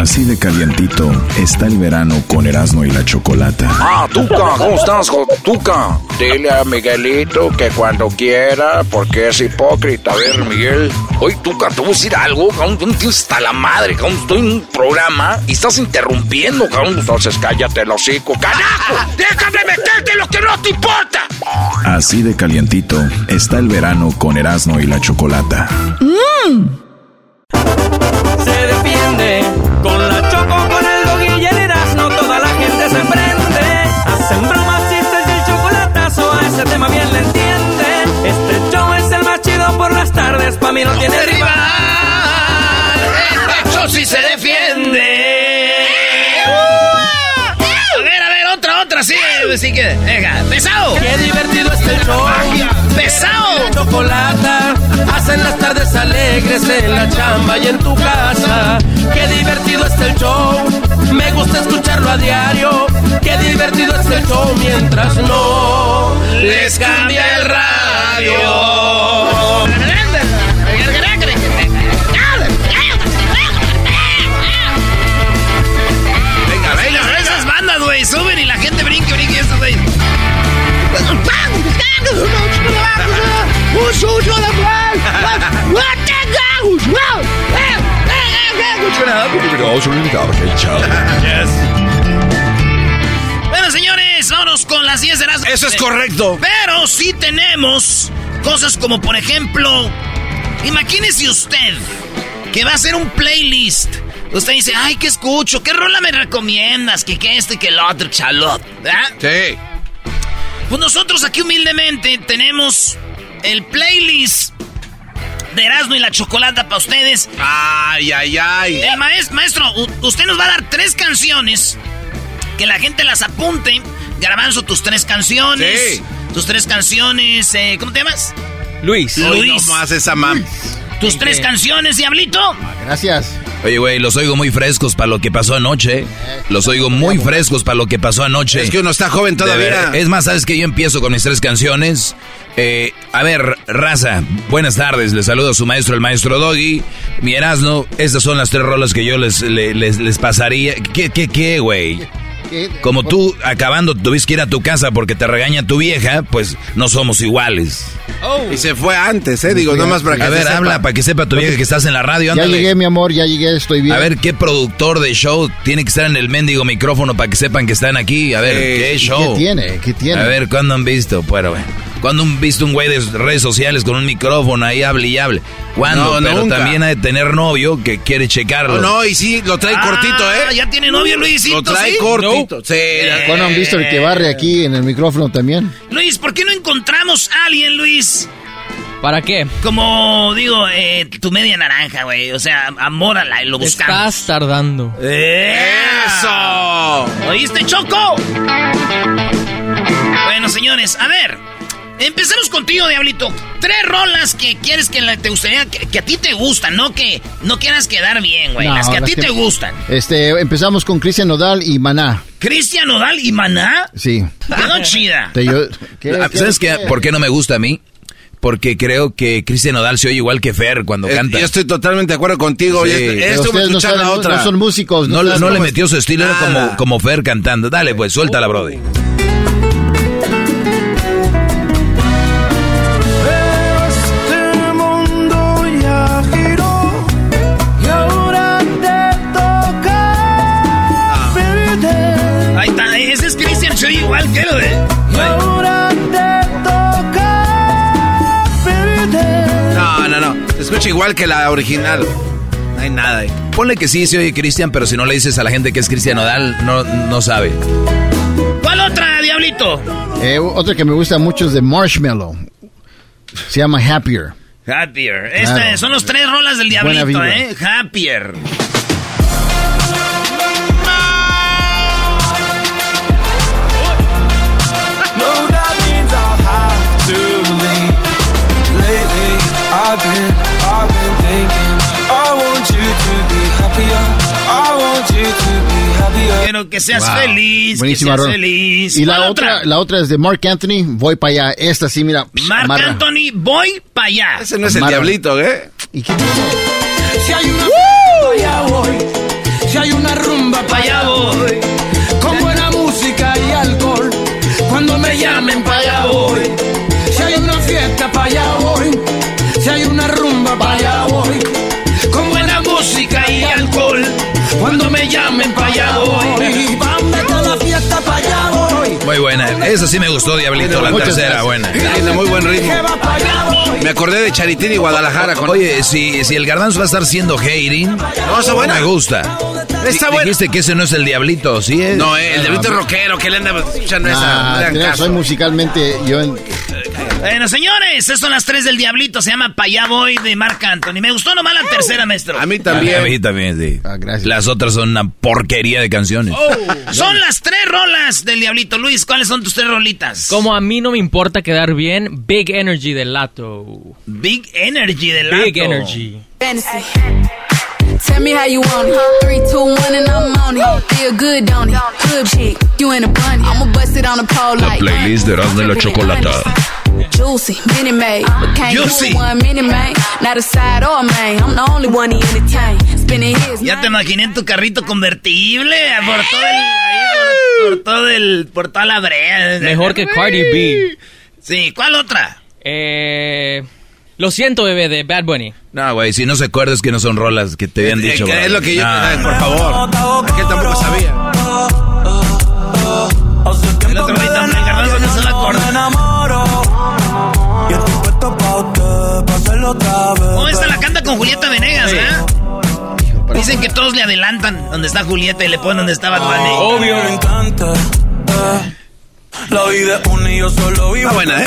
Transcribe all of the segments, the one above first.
Así de calientito está el verano con Erasmo y la Chocolata. Ah, Tuca, ¿cómo estás, Tuca? Dile a Miguelito que cuando quiera, porque es hipócrita. A ver, Miguel. Oye, Tuca, te voy a decir algo, cabrón. Tú tienes hasta la madre, cabrón. Estoy en un programa y estás interrumpiendo, cabrón. Entonces cállate el hocico. ¡Carajo! ¡Déjame meterte lo que no te importa! Así de calientito está el verano con Erasmo y la Chocolata. ¡Mmm! Se defiende con la choco, con el dog y el toda la gente se prende. Hacen bromas, chistes y el chocolatazo, a ese tema bien le entienden. Este show es el más chido por las tardes, pa' mí no tiene rival. Show sí se defiende. Sí que, venga, pesado. Qué divertido es el show. Pesado. Chocolata, hacen las tardes alegres en la chamba y en tu casa. Qué divertido es el show. Me gusta escucharlo a diario. Qué divertido es el show mientras no les cambia el radio. Bueno, señores, vámonos con las 10 de las... Eso es correcto. Pero sí tenemos cosas como, por ejemplo, imagínese usted que va a hacer un playlist. Usted dice, ay, ¿qué escucho? ¿Qué rola me recomiendas? Que, que este, que el otro, chalot, ¿verdad? Sí. Pues nosotros aquí humildemente tenemos el playlist de Erasmo y la Chocolata para ustedes. Ay, ay, ay. El maestro, maestro, usted nos va a dar tres canciones. Que la gente las apunte. Garbanzo, tus tres canciones. Sí. Tus tres canciones. eh, ¿Cómo te llamas? Luis. Luis. No más esa mam. Tus tres canciones, Diablito. Gracias. Oye, güey, los oigo muy frescos para lo que pasó anoche. Los oigo muy frescos para lo que pasó anoche. Es que uno está joven todavía. Es más, ¿sabes que Yo empiezo con mis tres canciones. Eh, a ver, raza, buenas tardes. Les saludo a su maestro, el maestro Doggy. Mi Erasmo, estas son las tres rolas que yo les, le- les, les pasaría. ¿Qué, qué, qué, güey? Como tú, acabando, tuviste que ir a tu casa porque te regaña tu vieja, pues no somos iguales. Y se fue antes, ¿eh? Digo, nomás para que A se ver, sepa. habla para que sepa tu vieja que estás en la radio. Ya ándale. llegué, mi amor, ya llegué, estoy bien. A ver, ¿qué productor de show tiene que estar en el mendigo micrófono para que sepan que están aquí? A ver, Sí, ¿qué ¿Y show? ¿Qué tiene? ¿Qué tiene? A ver, ¿cuándo han visto? Bueno, bueno. ¿Cuándo han visto un güey de redes sociales con un micrófono ahí hable y hable? ¿Cuándo? No, Pero nunca. también ha de tener novio que quiere checarlo. No, no, y sí, lo trae cortito, Ah, ¿eh? Ya tiene novio, Luisito. Lo trae ¿sí? cortito. Sí. ¿Cuándo han visto el que barre aquí en el micrófono también? Luis, ¿por qué no encontramos a alguien, Luis? ¿Para qué? Como digo, eh, tu media naranja, güey. O sea, amórala y lo buscamos. Estás tardando. ¡Eso! ¿Oíste, Choco? Bueno, señores, a ver. Empecemos contigo, Diablito. Tres rolas que quieres que la- te gustaría, que, que a ti te gustan, no que no quieras quedar bien, güey. No, las que a las ti que- te gustan. Este, empezamos con Cristian Nodal y Maná. Cristian Nodal y Maná. Sí. Quedó chida. Te- yo- ¿qué- Ah, qué- ¿Sabes qué? qué? ¿Por qué no me gusta a mí? Porque creo que Cristian Nodal se oye igual que Fer cuando Eh, canta. Yo estoy totalmente de acuerdo contigo. Sí. Esto, ustedes no, saben, otra. no son músicos. No, le- no metió su estilo, era como, como Fer cantando. Dale, pues, suéltala, Brody. Escucha igual que la original. No hay nada ahí. Ponle que sí se oye Cristian, pero si no le dices a la gente que es Cristian Nodal, no, no sabe. ¿Cuál otra, Diablito? Eh, otra que me gusta mucho es de Marshmallow. Se llama Happier. Happier. Este, Claro. son los tres rolas del Diablito. ¿eh? Happier. I've been, Quiero que seas Wow. feliz, Buenísima que seas feliz. Y la ¿Cuál otra, la otra es de Mark Anthony. Voy para allá. Esta sí, mira. Marc amarra. Anthony, voy para allá. Ese no es el Amarra. diablito, ¿eh? ¿Y qué Si hay una pa' allá voy. Si hay una rumba pa' allá voy. Cuando me llamen pa' allá voy. A la fiesta pa' allá voy. Muy buena. Esa sí me gustó, Diablito, la tercera, gracias. buena. Tiene muy buen ritmo. Me acordé de Charitín y Guadalajara con. Oye, si, si el garbanzo va a estar siendo hating, No, está buena. me gusta. Está buena. Dijiste que ese no es el Diablito, ¿sí es? No, eh, el diablito es rockero, que le anda escuchando esa. Nah, No caso. soy musicalmente. Yo en- Bueno, señores, estas son las tres del Diablito. Se llama Pa' allá voy de Marc Anthony. Me gustó nomás la tercera, maestro. A mí A mí también. también, sí. Ah, gracias. Las otras son una porquería de canciones. Son las tres rolas del Diablito. Luis, ¿cuáles son tus tres rolitas? Como a mí no me importa quedar bien, Big Energy del Lato. Big Energy del Lato. Big Energy. Tell me how you want it. Three, two, one, and I'm on it. Feel good, don't it? Good chick, you in a bunny. I'ma bust it on the pole La playlist de Erasmo y la Chocolata. Juicy, mini made. But can't Juicy. do one mini man. Not a side or a main. I'm the only one he entertain. Spinning his. Ya te imaginé en tu carrito convertible por todo el... por, todo el... por toda la brea. Mejor que Cardi B. Sí, ¿cuál otra? Eh, lo siento, bebé, de Bad Bunny. No, güey, si no se acuerda es que no son rolas que te habían dicho. es lo que yo. No. por favor. Aquel tampoco sabía. El otro el garbanzo no se la acuerda. ¿Cómo esta la canta con Julieta Venegas, eh? Dicen que todos le adelantan donde está Julieta y le ponen donde estaba Bunny. Obvio. Me encanta. eh. La vida es una y yo solo vivo buena, ¿eh?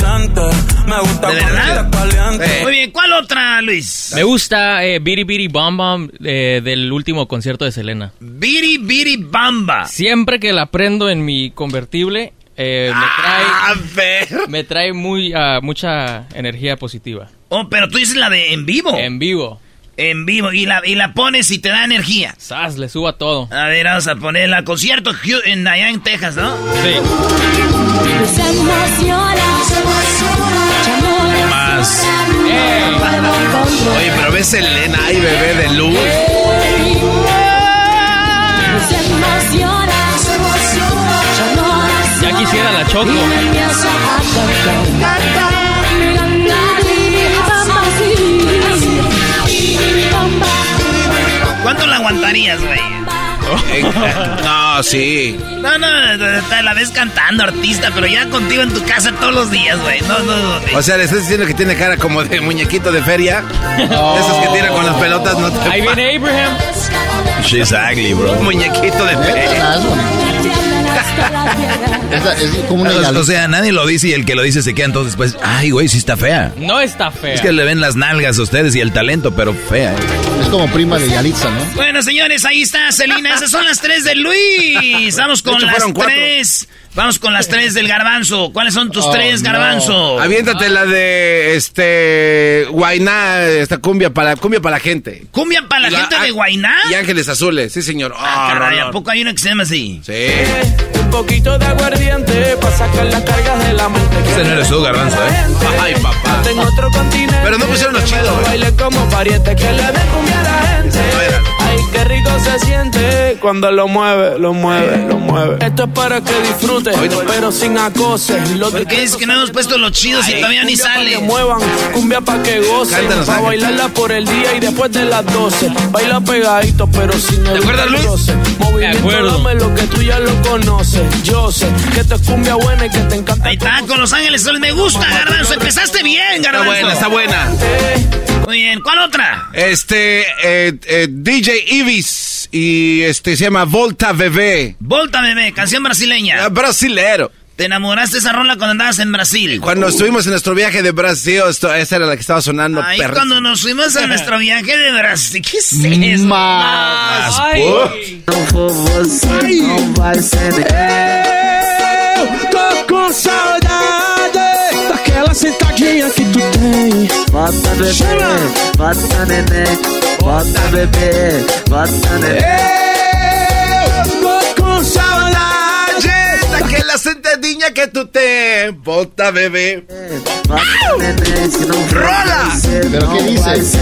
Me gusta ¿De cuando verdad? Muy bien, ¿cuál otra, Luis? Me gusta eh, Biri Biri Bam Bam eh, del último concierto de Selena. Biri Biri Bamba. Siempre que la prendo en mi convertible, eh, me Ah, trae, ver. me trae muy, ah, mucha energía positiva. Oh, pero tú dices la de en vivo. En vivo. En vivo. Y la, y la pones y te da energía. Sas, le subo a todo. A ver, vamos a ponerla. Concierto en allá en Texas, ¿no? Sí. Más. Oye, pero ves Selena y bebé de luz. Ya quisiera la choco. ¿Cuánto la aguantarías, güey? No, sí. No, no, te la ves cantando, artista, pero ya contigo en tu casa todos los días, güey. No, no, no. O sea, le estás diciendo que tiene cara como de muñequito de feria. Esos que tiran con las pelotas no te Ahí viene Abraham. She's ugly, bro. Muñequito de feria. Es bonito. Esa es como una O, sea, nadie lo dice y el que lo dice se queda entonces, pues, ay, güey, sí está fea. No está fea. Es que le ven las nalgas a ustedes y el talento, pero fea. ¿eh? es como prima de Yalitza, ¿no? Bueno, señores, ahí está, Celina. Esas son las tres de Luis. Vamos con hecho, las cuatro. Vamos con las tres del garbanzo. ¿Cuáles son tus Oh, tres, no. garbanzo? Aviéntate la de este Guainá, esta cumbia para cumbia para la gente. ¿Cumbia para la, Y gente ah, de Guainá? Y Ángeles Azules, sí señor. Ah, Ah, caray, ¿a poco hay una que se llama así? Sí. Un poquito de aguardiente para sacar las cargas de la mente. Ese no eres tú, garbanzo, ¿eh? Ay, papá. En otro continente. Pero no pusieron los chidos, güey. Baile como pariente que le dé cumbia a la gente. no qué rico se siente cuando lo mueve, lo mueve, lo mueve. Esto es para que disfrutes, pero sin acoses. Los ¿Por qué dices que no hemos puesto los chidos y todavía ni sale? que muevan, cumbia pa' que gocen. Cántanos, Pa' Ángel. bailarla por el día y después de las 12. Baila pegadito, pero sin el acuerdas, Luis? roce. Movimiento, acuerdo. dame lo que tú ya lo conoces. Yo sé que esto es cumbia buena y que te encanta. Ahí está, con Los Ángeles Azules. Me gusta, garbanzo. Empezaste bien, Está garbanzo. buena, está buena. Muy bien. ¿Cuál otra? Este, eh, eh, DJ Ibis y este se llama Volta Bebé. Volta Bebé, canción brasileña. Ah, brasilero. ¿Te enamoraste de esa rola cuando andabas en Brasil? Cuando estuvimos en nuestro viaje de Brasil, esto, esa era la que estaba sonando. Ahí perra. cuando nos fuimos a nuestro viaje de Brasil. ¿Qué es eso? Más. Ay. Tô com sentadinha que tu tem. Bota bebê, Chama. bota neném, bota bebê, bota neném. Daquela sentadinha que tú te bota, bebé. Rola. ¿Pero qué dice? Ese,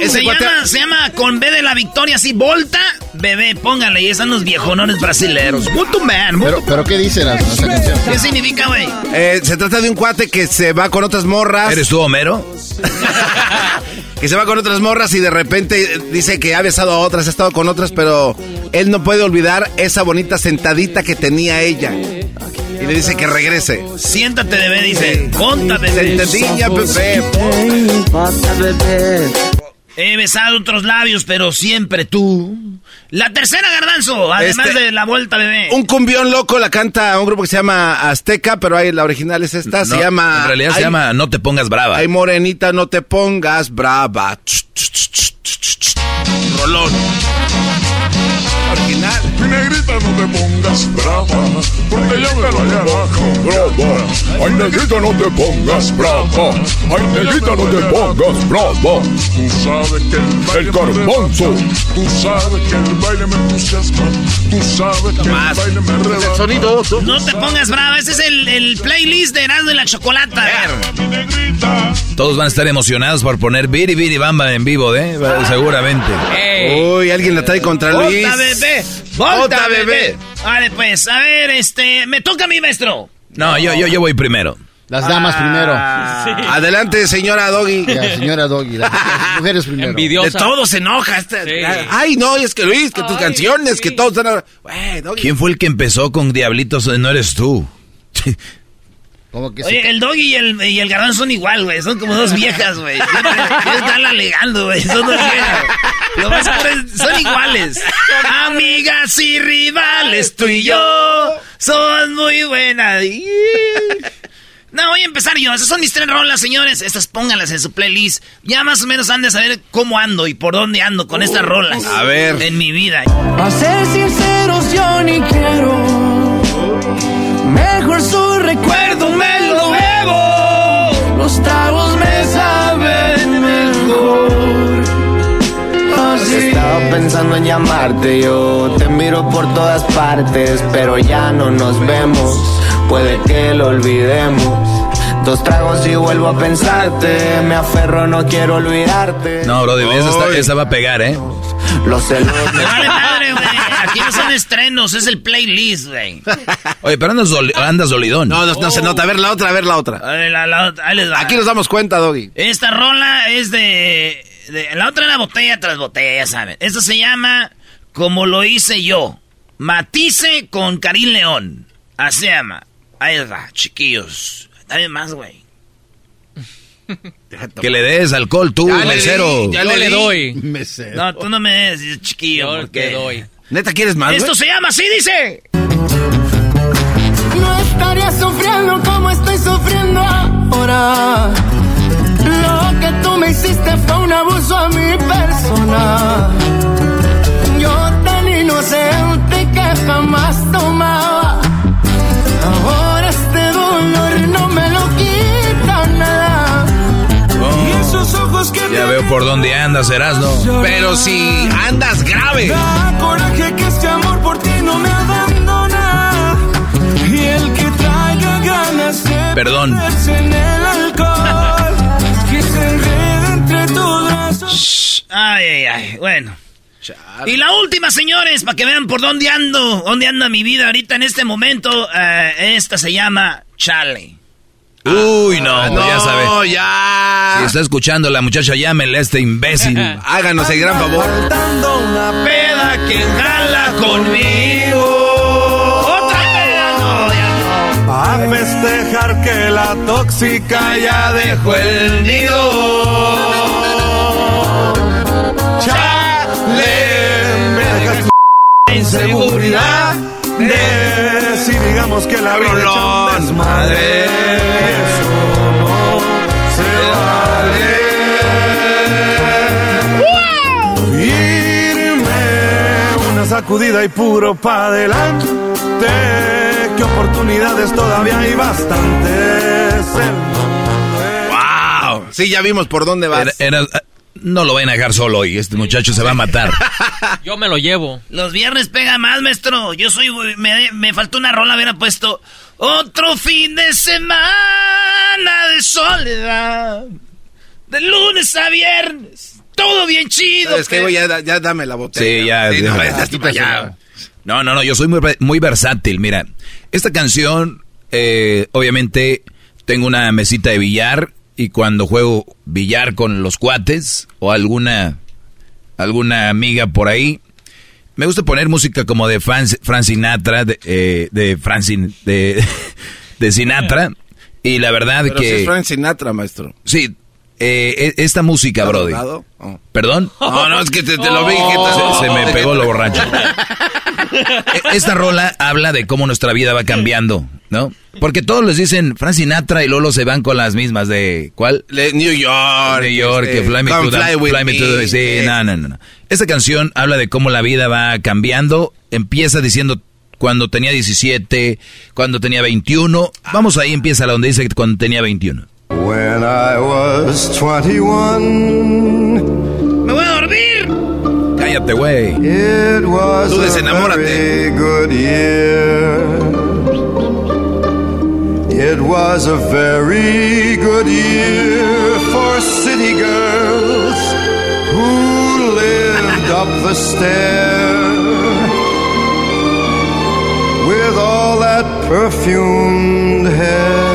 ese Se cuate- llama, se llama con B de la victoria, así, Volta Bebé, póngale, y están los viejonones brasileros. Muito man, muito- Pero, pero ¿qué dice la, esa canción? ¿Qué significa, güey? eh, se trata de un cuate que se va con otras morras. ¿Eres tú, Homero? que se va con otras morras y de repente dice que ha besado a otras, ha estado con otras, pero él no puede olvidar esa bonita sentadita que tenía ella. Y le dice que regrese. Siéntate, bebé, dice. Volta Bebé. Sentadilla, bebé. He besado otros labios, pero siempre tú. La tercera, Garbanzo, además Este- de la Volta Bebé. Un cumbión loco la canta un grupo que se llama Azteca, pero ahí la original es esta, se llama... En realidad se llama No te pongas brava. Ay, morenita, no te pongas brava. Ch, ch, ch, ch, ch, ch. Rolón. Original. Mi negrita no te pongas brava, porque yo me voy abajo. Brava. Ay, negrita no te pongas brava. Ay, negrita no te pongas brava. Tú sabes que el baile el garbanzo. Tú sabes que el baile me entusiasma. Tú sabes que el baile me rebasa. Sonido. No te pongas brava, ese es el, el playlist de Erasmo y la Chocolata. Todos van a estar emocionados por poner Biri Biri Bamba en vivo, ¿eh? Seguramente. Uy, alguien la trae contra Luis. Bebé. Volta Bebé. Vale, pues, a ver, este, me toca a mí, maestro. No, yo, yo, yo voy primero. Las damas primero. Ah. Adelante, señora Doggy. La señora Doggy. la- Las mujeres primero. De Envidiosa. todo se enoja. esta- Sí. Ay, no, es que Luis, que tus canciones, que todos están... Güey, Doggy. ¿Quién fue el que empezó con Diablitos? No eres tú. Como que se- Oye, el doggy y el, y el garbanzo son igual, güey. Son como dos viejas, güey. Ya están alegando, güey. Son dos viejas. Lo más son iguales. Amigas y rivales, tú y yo. Son muy buenas. No, voy a empezar yo. Esas son mis tres rolas, señores. Estas pónganlas en su playlist. Ya más o menos han de saber cómo ando y por dónde ando con estas rolas. A ver. En mi vida. A ser sinceros, yo ni quiero. Mejor su recuerdo me lo bebo. Los tragos pensando en llamarte, yo te miro por todas partes, pero ya no nos vemos. Puede que lo olvidemos. Dos tragos y vuelvo a pensarte. Me aferro, no quiero olvidarte. No, bro, esa, está- esa va a pegar, ¿eh? Los celos. Vale madre, güey. Aquí no son estrenos, es el playlist, güey. Oye, pero andas, doli- andas dolidón. No, no, no se nota. A ver la otra, a ver la otra. A ver, la- la- ahí les va. Aquí nos damos cuenta, Doggy. Esta rola es de, de- La otra era botella tras botella, ya saben. Esta se llama Como lo hice yo. Matice con Karim León. Así se llama. Ahí va, chiquillos. Dame más, güey. Que le des alcohol tú, Ya le mesero. di, ya Yo le di. doy. Mesero. No, tú no me des, chiquillo. Yo porque te doy. ¿Neta quieres más, Esto güey? se llama así, dice. No estaría sufriendo como estoy sufriendo ahora. Lo que tú me hiciste fue un abuso a mi persona. Yo tan inocente que jamás tomaba. Ahora este dolor no me lo quita nada. Y esos ojos que Ya veo por dónde andas, Erasno. Pero si andas grave. Da coraje que este amor por ti no me abandona. Y el que traiga ganas de Perdón. Ay, ay, ay. Bueno. Y la última, señores, para que vean por dónde ando, dónde anda mi vida ahorita en este momento. eh, esta se llama Chale. Uy, no, pues ya sabe. No, ya. Si está escuchando la muchacha, llámenle a este imbécil. Háganos el gran favor. Dando una Peda que jala conmigo. Otra peda, no, ya no. A festejar que la tóxica ya dejó el nido. Seguridad de si digamos que la vida echa un desmadre. Eso no se vale. Irme una sacudida y puro pa' adelante. Que oportunidades todavía hay bastantes. ¡Wow! Sí, ya vimos por dónde vas. Era- era- no lo vayan a dejar solo hoy, este muchacho se va a matar. Yo me lo llevo. Los viernes pega más, maestro. Yo soy. Me, me faltó una rola, hubiera puesto. Otro fin de semana de soledad. De lunes a viernes. Todo bien chido. Es que, güey, ya, ya dame la botella. Sí, ya. Sí, no, ya, ya estoy para allá. No, no, no, yo soy muy, muy versátil. Mira, esta canción, eh, obviamente, tengo una mesita de billar y cuando juego billar con los cuates o alguna, alguna amiga por ahí, me gusta poner música como de Fran, Fran Sinatra, de, eh, de de, de Sinatra. Y la verdad Pero que... si es Frank Sinatra, maestro. Sí, eh, e- esta música, ¿Está Brody. Oh. ¿Perdón? No, no, es que te, te lo vi. Se, se me pegó lo borracho. E- Esta rola habla de cómo nuestra vida va cambiando, ¿no? Porque todos les dicen Frank Sinatra y Lolo se van con las mismas de ¿cuál? Le- New York. New York, este, que Fly Me, to the, Fly Me to the-. Sí, no, no, no, no. Esta canción habla de cómo la vida va cambiando. Empieza diciendo cuando tenía 17, cuando tenía 21. Vamos ahí, empieza la donde dice que cuando tenía 21. When I was 21, Me voy a dormir. Cállate, güey. it was Tú a desenamórate. very good year. It was a very good year for city girls who lived up the stair with all that perfumed hair.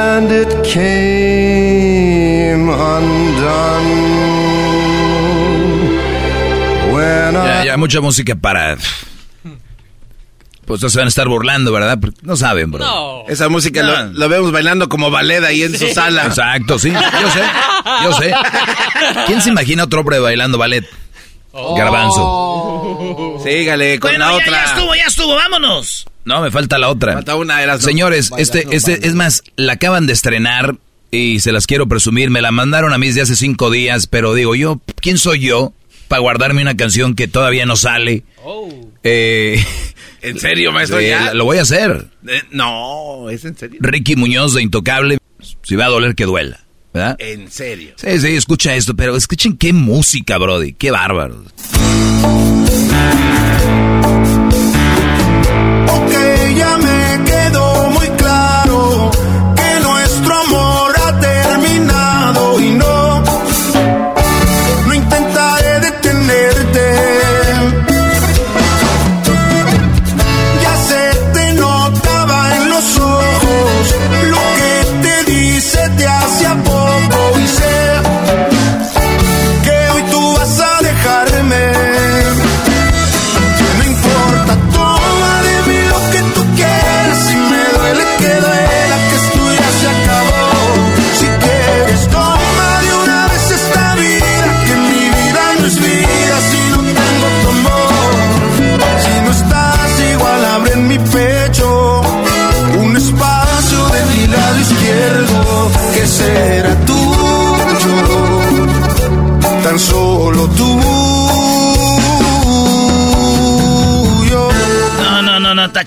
And it came undone when Ya, I ya, mucha música para... Pues se van a estar burlando, ¿verdad? No saben, bro. No. Esa música No. lo, lo vemos bailando como ballet ahí en su sala. Exacto, sí. Yo sé, yo sé. ¿Quién se imagina otro hombre bailando ballet? Garbanzo. Sígale con Bueno, la ya, otra. ya estuvo, ya estuvo. Vámonos. No, me falta la otra. Falta una, eras Señores, este, este, es más, la acaban de estrenar y se las quiero presumir. Me la mandaron a mí desde hace cinco días, pero digo yo, ¿quién soy yo para guardarme una canción que todavía no sale? Eh, ¿En serio, maestro? eh, ya? lo voy a hacer. Eh, no, ¿es en serio? Ricky Muñoz de Intocable. Si va a doler, que duela. ¿Verdad? En serio. Sí, sí, escucha esto, pero escuchen qué música, Brody. Qué bárbaro.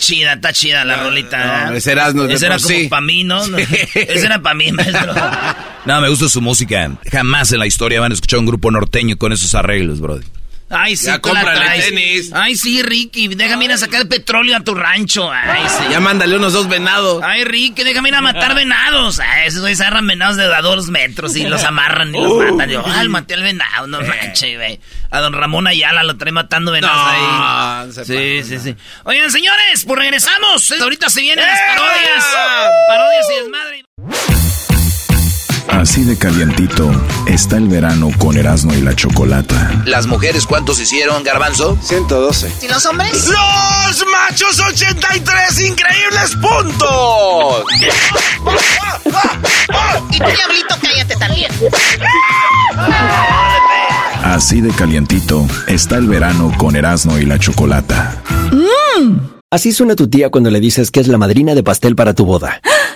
Chida, está chida la rolita. no, ese era como sí. para mí, ¿no? No, Ese era para mí, maestro. No, me gusta su música. Jamás en la historia van a escuchar un grupo norteño con esos arreglos, Brody. Ay, sí, Ya cómprale tenis. Ay, sí, Ricky, déjame ir a sacar petróleo a tu rancho. Ay, sí. Ya mándale unos dos venados. Ay, Ricky, déjame ir a matar venados. Ay, esos güeyes agarran venados de a dos metros y los amarran y los Uh. matan. Yo, ay, maté al venado, no manches, güey. A don Ramón Ayala lo trae matando venados No, ahí. se Sí, pasa, sí, no. sí. Oigan, señores, pues regresamos. Ahorita se vienen las parodias. Parodias y desmadre. Así de calientito está el verano con Erasmo y la Chocolata. ¿Las mujeres cuántos hicieron, Garbanzo? 112. ¿Y los hombres? ¡Los machos 83 increíbles puntos! Y tú, diablito, cállate también. Así de calientito está el verano con Erasmo y la Chocolata. Así suena tu tía cuando le dices que es la madrina de pastel para tu boda.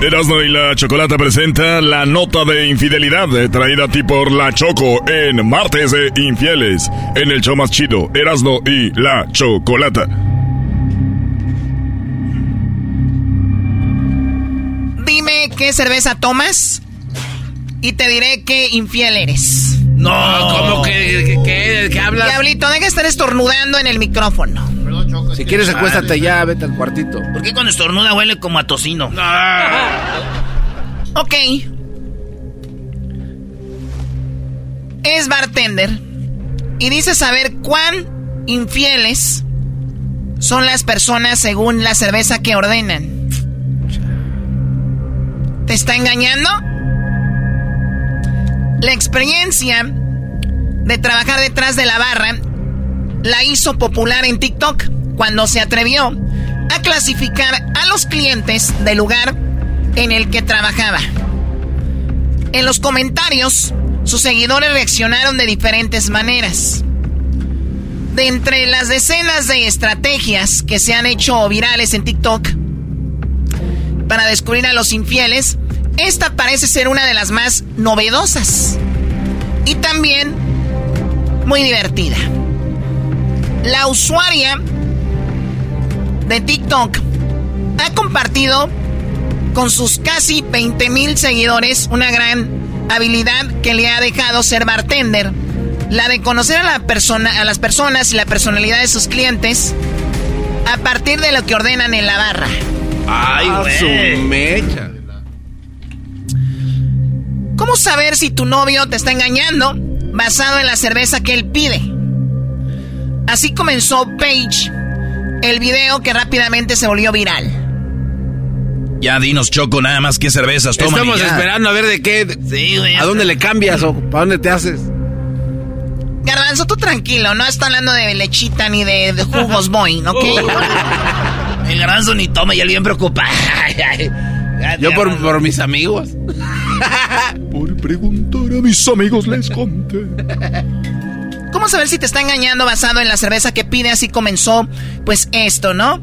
Erasmo y la Chocolata presenta la nota de infidelidad eh, traída a ti por la Choco en Martes de Infieles, en el show más chido, Erasmo y la Chocolata. Dime qué cerveza tomas y te diré qué infiel eres. No, ¿cómo que, que, que hablas? Diablito, deja de estar estornudando en el micrófono. Si quieres, acuéstate ya, vete al cuartito. ¿Por qué cuando estornuda huele como a tocino? ok. Es bartender y dice saber cuán infieles son las personas según la cerveza que ordenan. ¿Te está engañando? La experiencia de trabajar detrás de la barra la hizo popular en TikTok cuando se atrevió a clasificar a los clientes del lugar en el que trabajaba. En los comentarios, sus seguidores reaccionaron de diferentes maneras. De entre las decenas de estrategias que se han hecho virales en TikTok para descubrir a los infieles, esta parece ser una de las más novedosas y también muy divertida. La usuaria de TikTok ha compartido con sus casi 20 mil seguidores una gran habilidad que le ha dejado ser bartender. La de conocer a, la persona, a las personas y la personalidad de sus clientes a partir de lo que ordenan en la barra. Ay, Ah, su güey. ¿Cómo saber si tu novio te está engañando basado en la cerveza que él pide? Así comenzó Paige, el video que rápidamente se volvió viral. Ya dinos, Choco, nada más que cervezas toman. Estamos esperando a ver de qué. Sí, güey. ¿A dónde le cambias o para dónde te haces? Garbanzo, tú tranquilo, no está hablando de lechita ni de, de jugos boing, ¿ok? El garbanzo ni toma y él bien preocupado. Yo por, por mis amigos. Por preguntar a mis amigos les conté. ¿Cómo saber si te está engañando basado en la cerveza que pide? Así comenzó, pues esto, ¿no?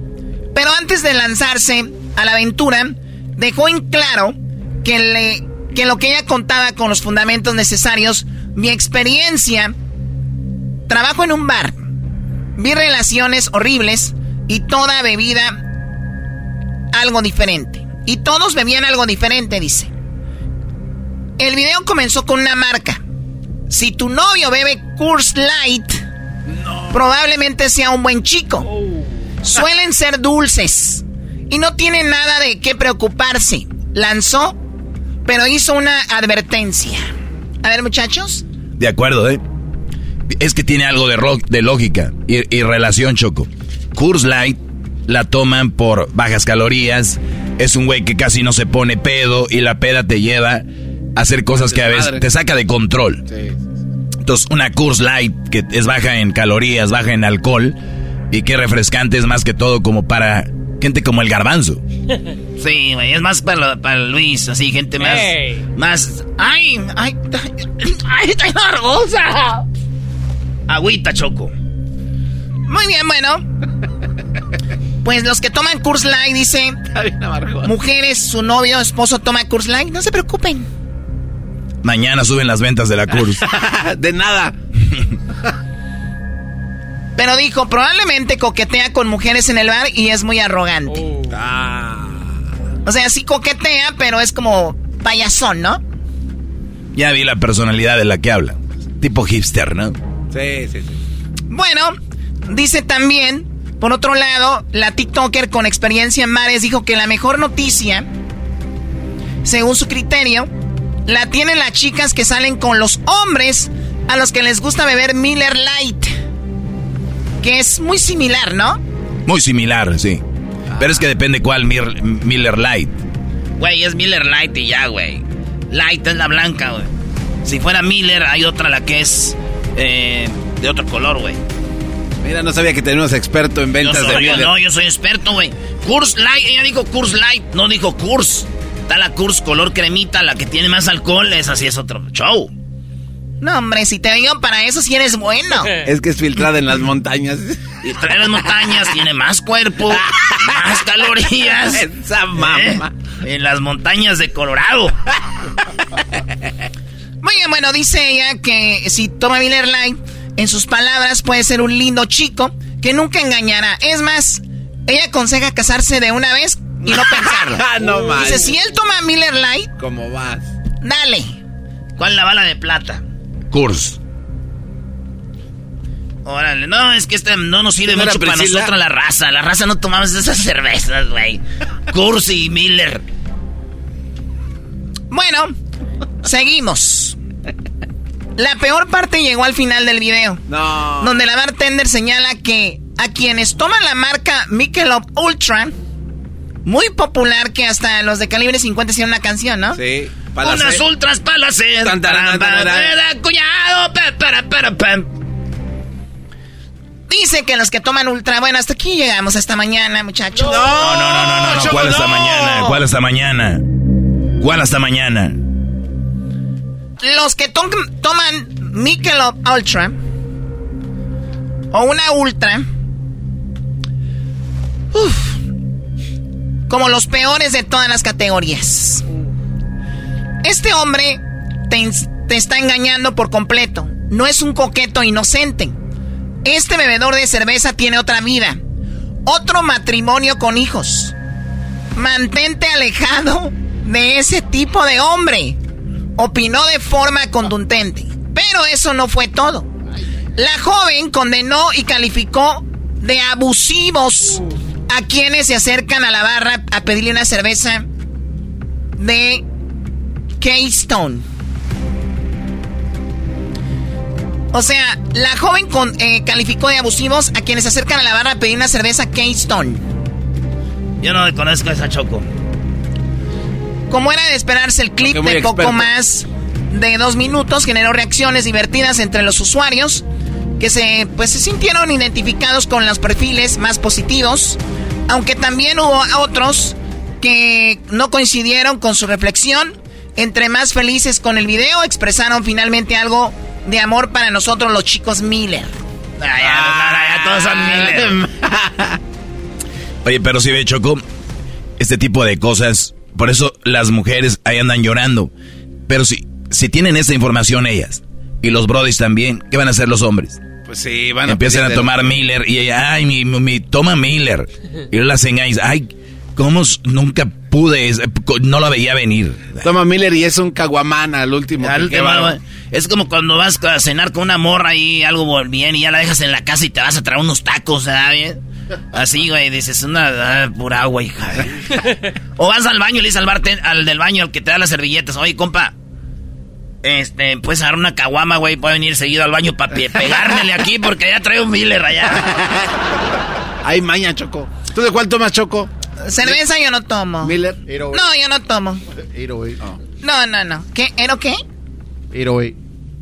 Pero antes de lanzarse a la aventura, dejó en claro que, le, que lo que ella contaba con los fundamentos necesarios, mi experiencia, trabajo en un bar, vi relaciones horribles y toda bebida algo diferente. Y todos bebían algo diferente, dice. El video comenzó con una marca. Si tu novio bebe Coors Light, probablemente sea un buen chico. Suelen ser dulces y no tiene nada de qué preocuparse. Lanzó, pero hizo una advertencia. A ver, muchachos. De acuerdo, ¿eh? Es que tiene algo de, de lógica y, y relación, Choco. Coors Light la toman por bajas calorías. Es un güey que casi no se pone pedo y la peda te lleva hacer cosas que a veces te saca de control. Entonces, una Coors Light que es baja en calorías, baja en alcohol y que refrescante es más que todo como para Gente como el garbanzo. Sí, güey, es más para, para Luis, así, gente más. Más. ¡Ay! ¡Ay! ¡Ay! ¡Estoy largosa! Agüita, Choco. Muy bien, bueno. Pues los que toman Curse Light, dice. Mujeres, su novio, esposo toma Curse Light, no se preocupen. Mañana suben las ventas de la Cruz. de nada. Pero dijo, probablemente coquetea con mujeres en el bar y es muy arrogante. Ah. O sea, sí coquetea, pero es como payasón, ¿no? Ya vi la personalidad de la que habla. Tipo hipster, ¿no? Sí, sí, sí. Bueno, dice también, por otro lado, la TikToker con experiencia en mares dijo que la mejor noticia, según su criterio, la tienen las chicas que salen con los hombres a los que les gusta beber Miller Light. Que es muy similar, ¿no? Muy similar, sí. Pero es que depende cuál Mir- Miller Light. Güey, es Miller Light y ya, güey. Light es la blanca, güey. Si fuera Miller, hay otra la que es eh, de otro color, güey. Mira, no sabía que teníamos experto en Yo ventas de Miller. no, yo soy experto, güey. Curse Light, ella dijo Curse Light, no dijo Curse. Está la Curse color cremita, la que tiene más alcohol, esa sí es otro show. No, hombre, si te digo para eso, si eres bueno. Es que es filtrada en las montañas. Y trae las montañas, tiene más cuerpo, más calorías. Esa mamá. ¿eh? En las montañas de Colorado. Muy bien, bueno, dice ella que si toma Miller Light, en sus palabras puede ser un lindo chico que nunca engañará. Es más, ella aconseja casarse de una vez y no pensarlo. No Dice, manches. si él toma Miller Light, ¿Cómo vas? dale. ¿Cuál es la bala de plata? Kurs. Órale, no, es que este no nos sirve ¿No era mucho para nosotros la raza. La raza no tomamos esas cervezas, güey. Cursi y Miller. Bueno, seguimos. La peor parte llegó al final del video. No. Donde la bartender señala que a quienes toman la marca Michelob Ultra, muy popular que hasta los de calibre 50 hicieron una canción, ¿no? Sí. Unas ultras para la sed. Tan, tan, tan, tan, tan. Para, cuñado. pa, para, para, pam. Dice que los que toman ultra, bueno, hasta aquí llegamos esta mañana, muchachos. No, no, no, no, no, no. ¿Cuál hasta mañana? ¿Cuál hasta mañana? ¿Cuál hasta mañana? Los que to- toman Michelob Ultra o una Ultra, como los peores de todas las categorías. Este hombre te, está engañando por completo. No es un coqueto inocente. Este bebedor de cerveza tiene otra vida. Otro matrimonio con hijos. Mantente alejado de ese tipo de hombre. Opinó de forma contundente. Pero eso no fue todo. La joven condenó y calificó de abusivos a quienes se acercan a la barra a pedirle una cerveza de Keystone. O sea, la joven con- eh, calificó de abusivos a quienes se acercan a la barra a pedir una cerveza Keystone. Yo no conozco a esa Choco. Como era de esperarse, el clip de poco experto. más de dos minutos generó reacciones divertidas entre los usuarios que se, pues, se sintieron identificados con los perfiles más positivos, aunque también hubo otros que no coincidieron con su reflexión. Entre más felices con el video, expresaron finalmente algo de amor para nosotros los chicos Miller. Ah, ya, todos son Miller. Oye, pero si ve, Choco, este tipo de cosas, por eso las mujeres ahí andan llorando. Pero si, si tienen esa información ellas, y los brodis también, ¿qué van a hacer los hombres? Pues sí, van a Empiezan a tomar Miller y ella, ay, mi, mi, mi- toma Miller. Y las engañas, ay, ¿cómo nunca pude? No la veía venir. Toma Miller y es un caguamán al último. Al que- es como cuando vas a cenar con una morra y algo bien y ya la dejas en la casa y te vas a traer unos tacos, ¿sabes? Así, güey, dices, una ah, pura agua, hija. o vas al baño y le dices al, al del baño, al que te da las servilletas, oye, compa, este, puedes agarrar una caguama, güey, puede venir seguido al baño para pegármele aquí porque ya traigo un Miller allá. Ay, maña, Choco. ¿Tú de cuál tomas, Choco? Cerveza yo no tomo. Miller. No, yo no tomo. 808. No, no, no. ¿Qué? ¿Ero qué? 808.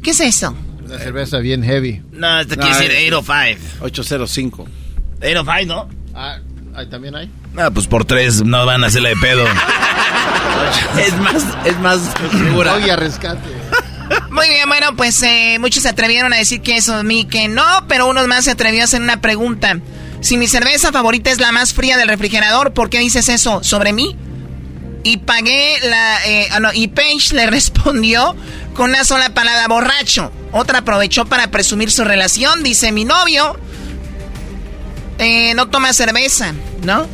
¿Qué es eso? Una cerveza bien heavy. No, esto No, quiere decir es- 805. 805. 805, ¿no? Ah, ¿ahí ¿también hay? Ah, pues por tres no van a hacerle de pedo. es más, es más segura. Oye, rescate. Muy bien, bueno, pues eh, muchos se atrevieron a decir que eso, mí que no, pero unos más se atrevió a hacer una pregunta. Si mi cerveza favorita es la más fría del refrigerador, ¿por qué dices eso sobre mí? Y pagué la... Eh, ah, y Paige le respondió con una sola palabra, borracho. Otra aprovechó para presumir su relación, dice mi novio. Eh, no toma cerveza, ¿no?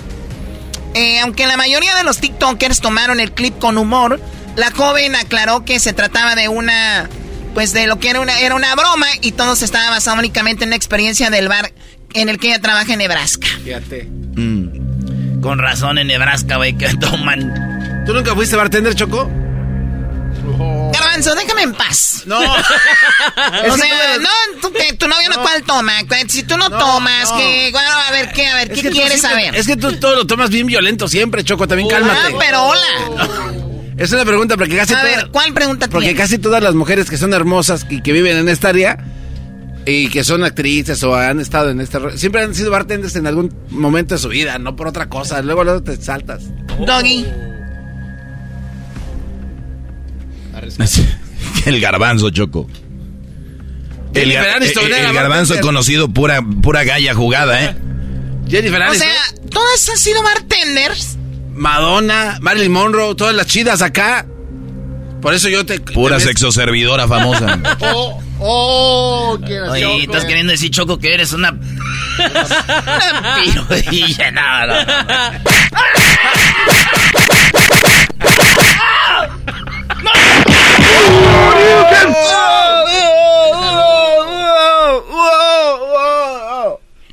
Eh, aunque la mayoría de los TikTokers tomaron el clip con humor, la joven aclaró que se trataba de una, pues de lo que era una, era una broma y todo se estaba basado únicamente en la experiencia del bar en el que ella trabaja en Nebraska. Fíjate. Mm. Con razón en Nebraska, güey, que toman. ¿Tú nunca fuiste bartender, Choco? Garbanzo, déjame en paz. No. o sea, no, tu, tu novio no, cuál toma. Si tú no, tomas, que, bueno, a ver, ¿qué? A ver, ¿qué quieres saber? Es que tú todo lo tomas bien violento siempre, Choco, también cálmate. Ah, pero hola. Es una pregunta porque casi A ver, ¿cuál pregunta Porque tienes? casi todas las mujeres que son hermosas y que viven en esta área y que son actrices o han estado en este ro- siempre han sido bartenders en algún momento de su vida, no por otra cosa. Luego luego te saltas. Doggy. El garbanzo, Choco. El, gar- el- era el garbanzo bartender. conocido pura, pura galla jugada, ¿eh? Jennifer O Aniston, sea, ¿todas han sido bartenders? Madonna, Marilyn Monroe, todas las chidas acá. Por eso yo te Pura te- sexoservidora famosa. Oh, oh, ¿quién es Oye, Choco? estás queriendo decir, Choco, que eres una... una pirudilla, no, no, no.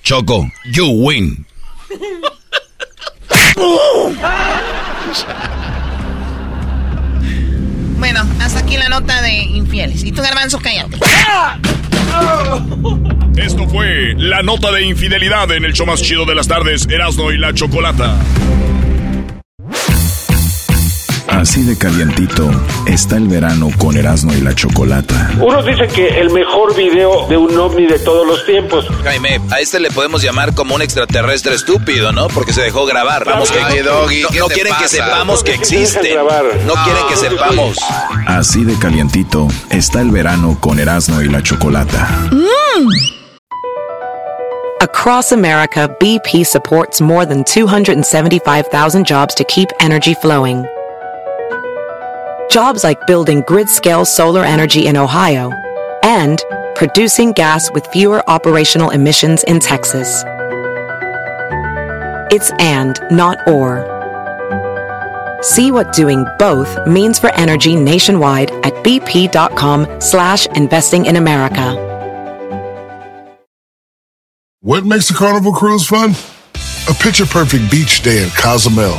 Choco, you win. Bueno, hasta aquí la nota de infieles. Y tú, Garbanzo, cállate. Esto fue la nota de infidelidad en el show más chido de las tardes, Erasmo y la Chocolata. Así de calientito está el verano con Erasmo y la Chocolata. Unos dicen que el mejor video de un ovni de todos los tiempos. Jaime, a este le podemos llamar como un extraterrestre estúpido, ¿no? Porque se dejó grabar. Vamos, que Doggy, no, ¿qué no te quieren que sepamos que existe. No quieren que sepamos. Así de calientito está el verano con Erasmo y la Chocolata. Across America, BP supports more than 275,000 jobs to keep energy flowing. Jobs like building grid scale solar energy in Ohio and producing gas with fewer operational emissions in Texas. It's and, not or. See what doing both means for energy nationwide at bp.com slash investing in America. What makes a carnival cruise fun? A picture perfect beach day in Cozumel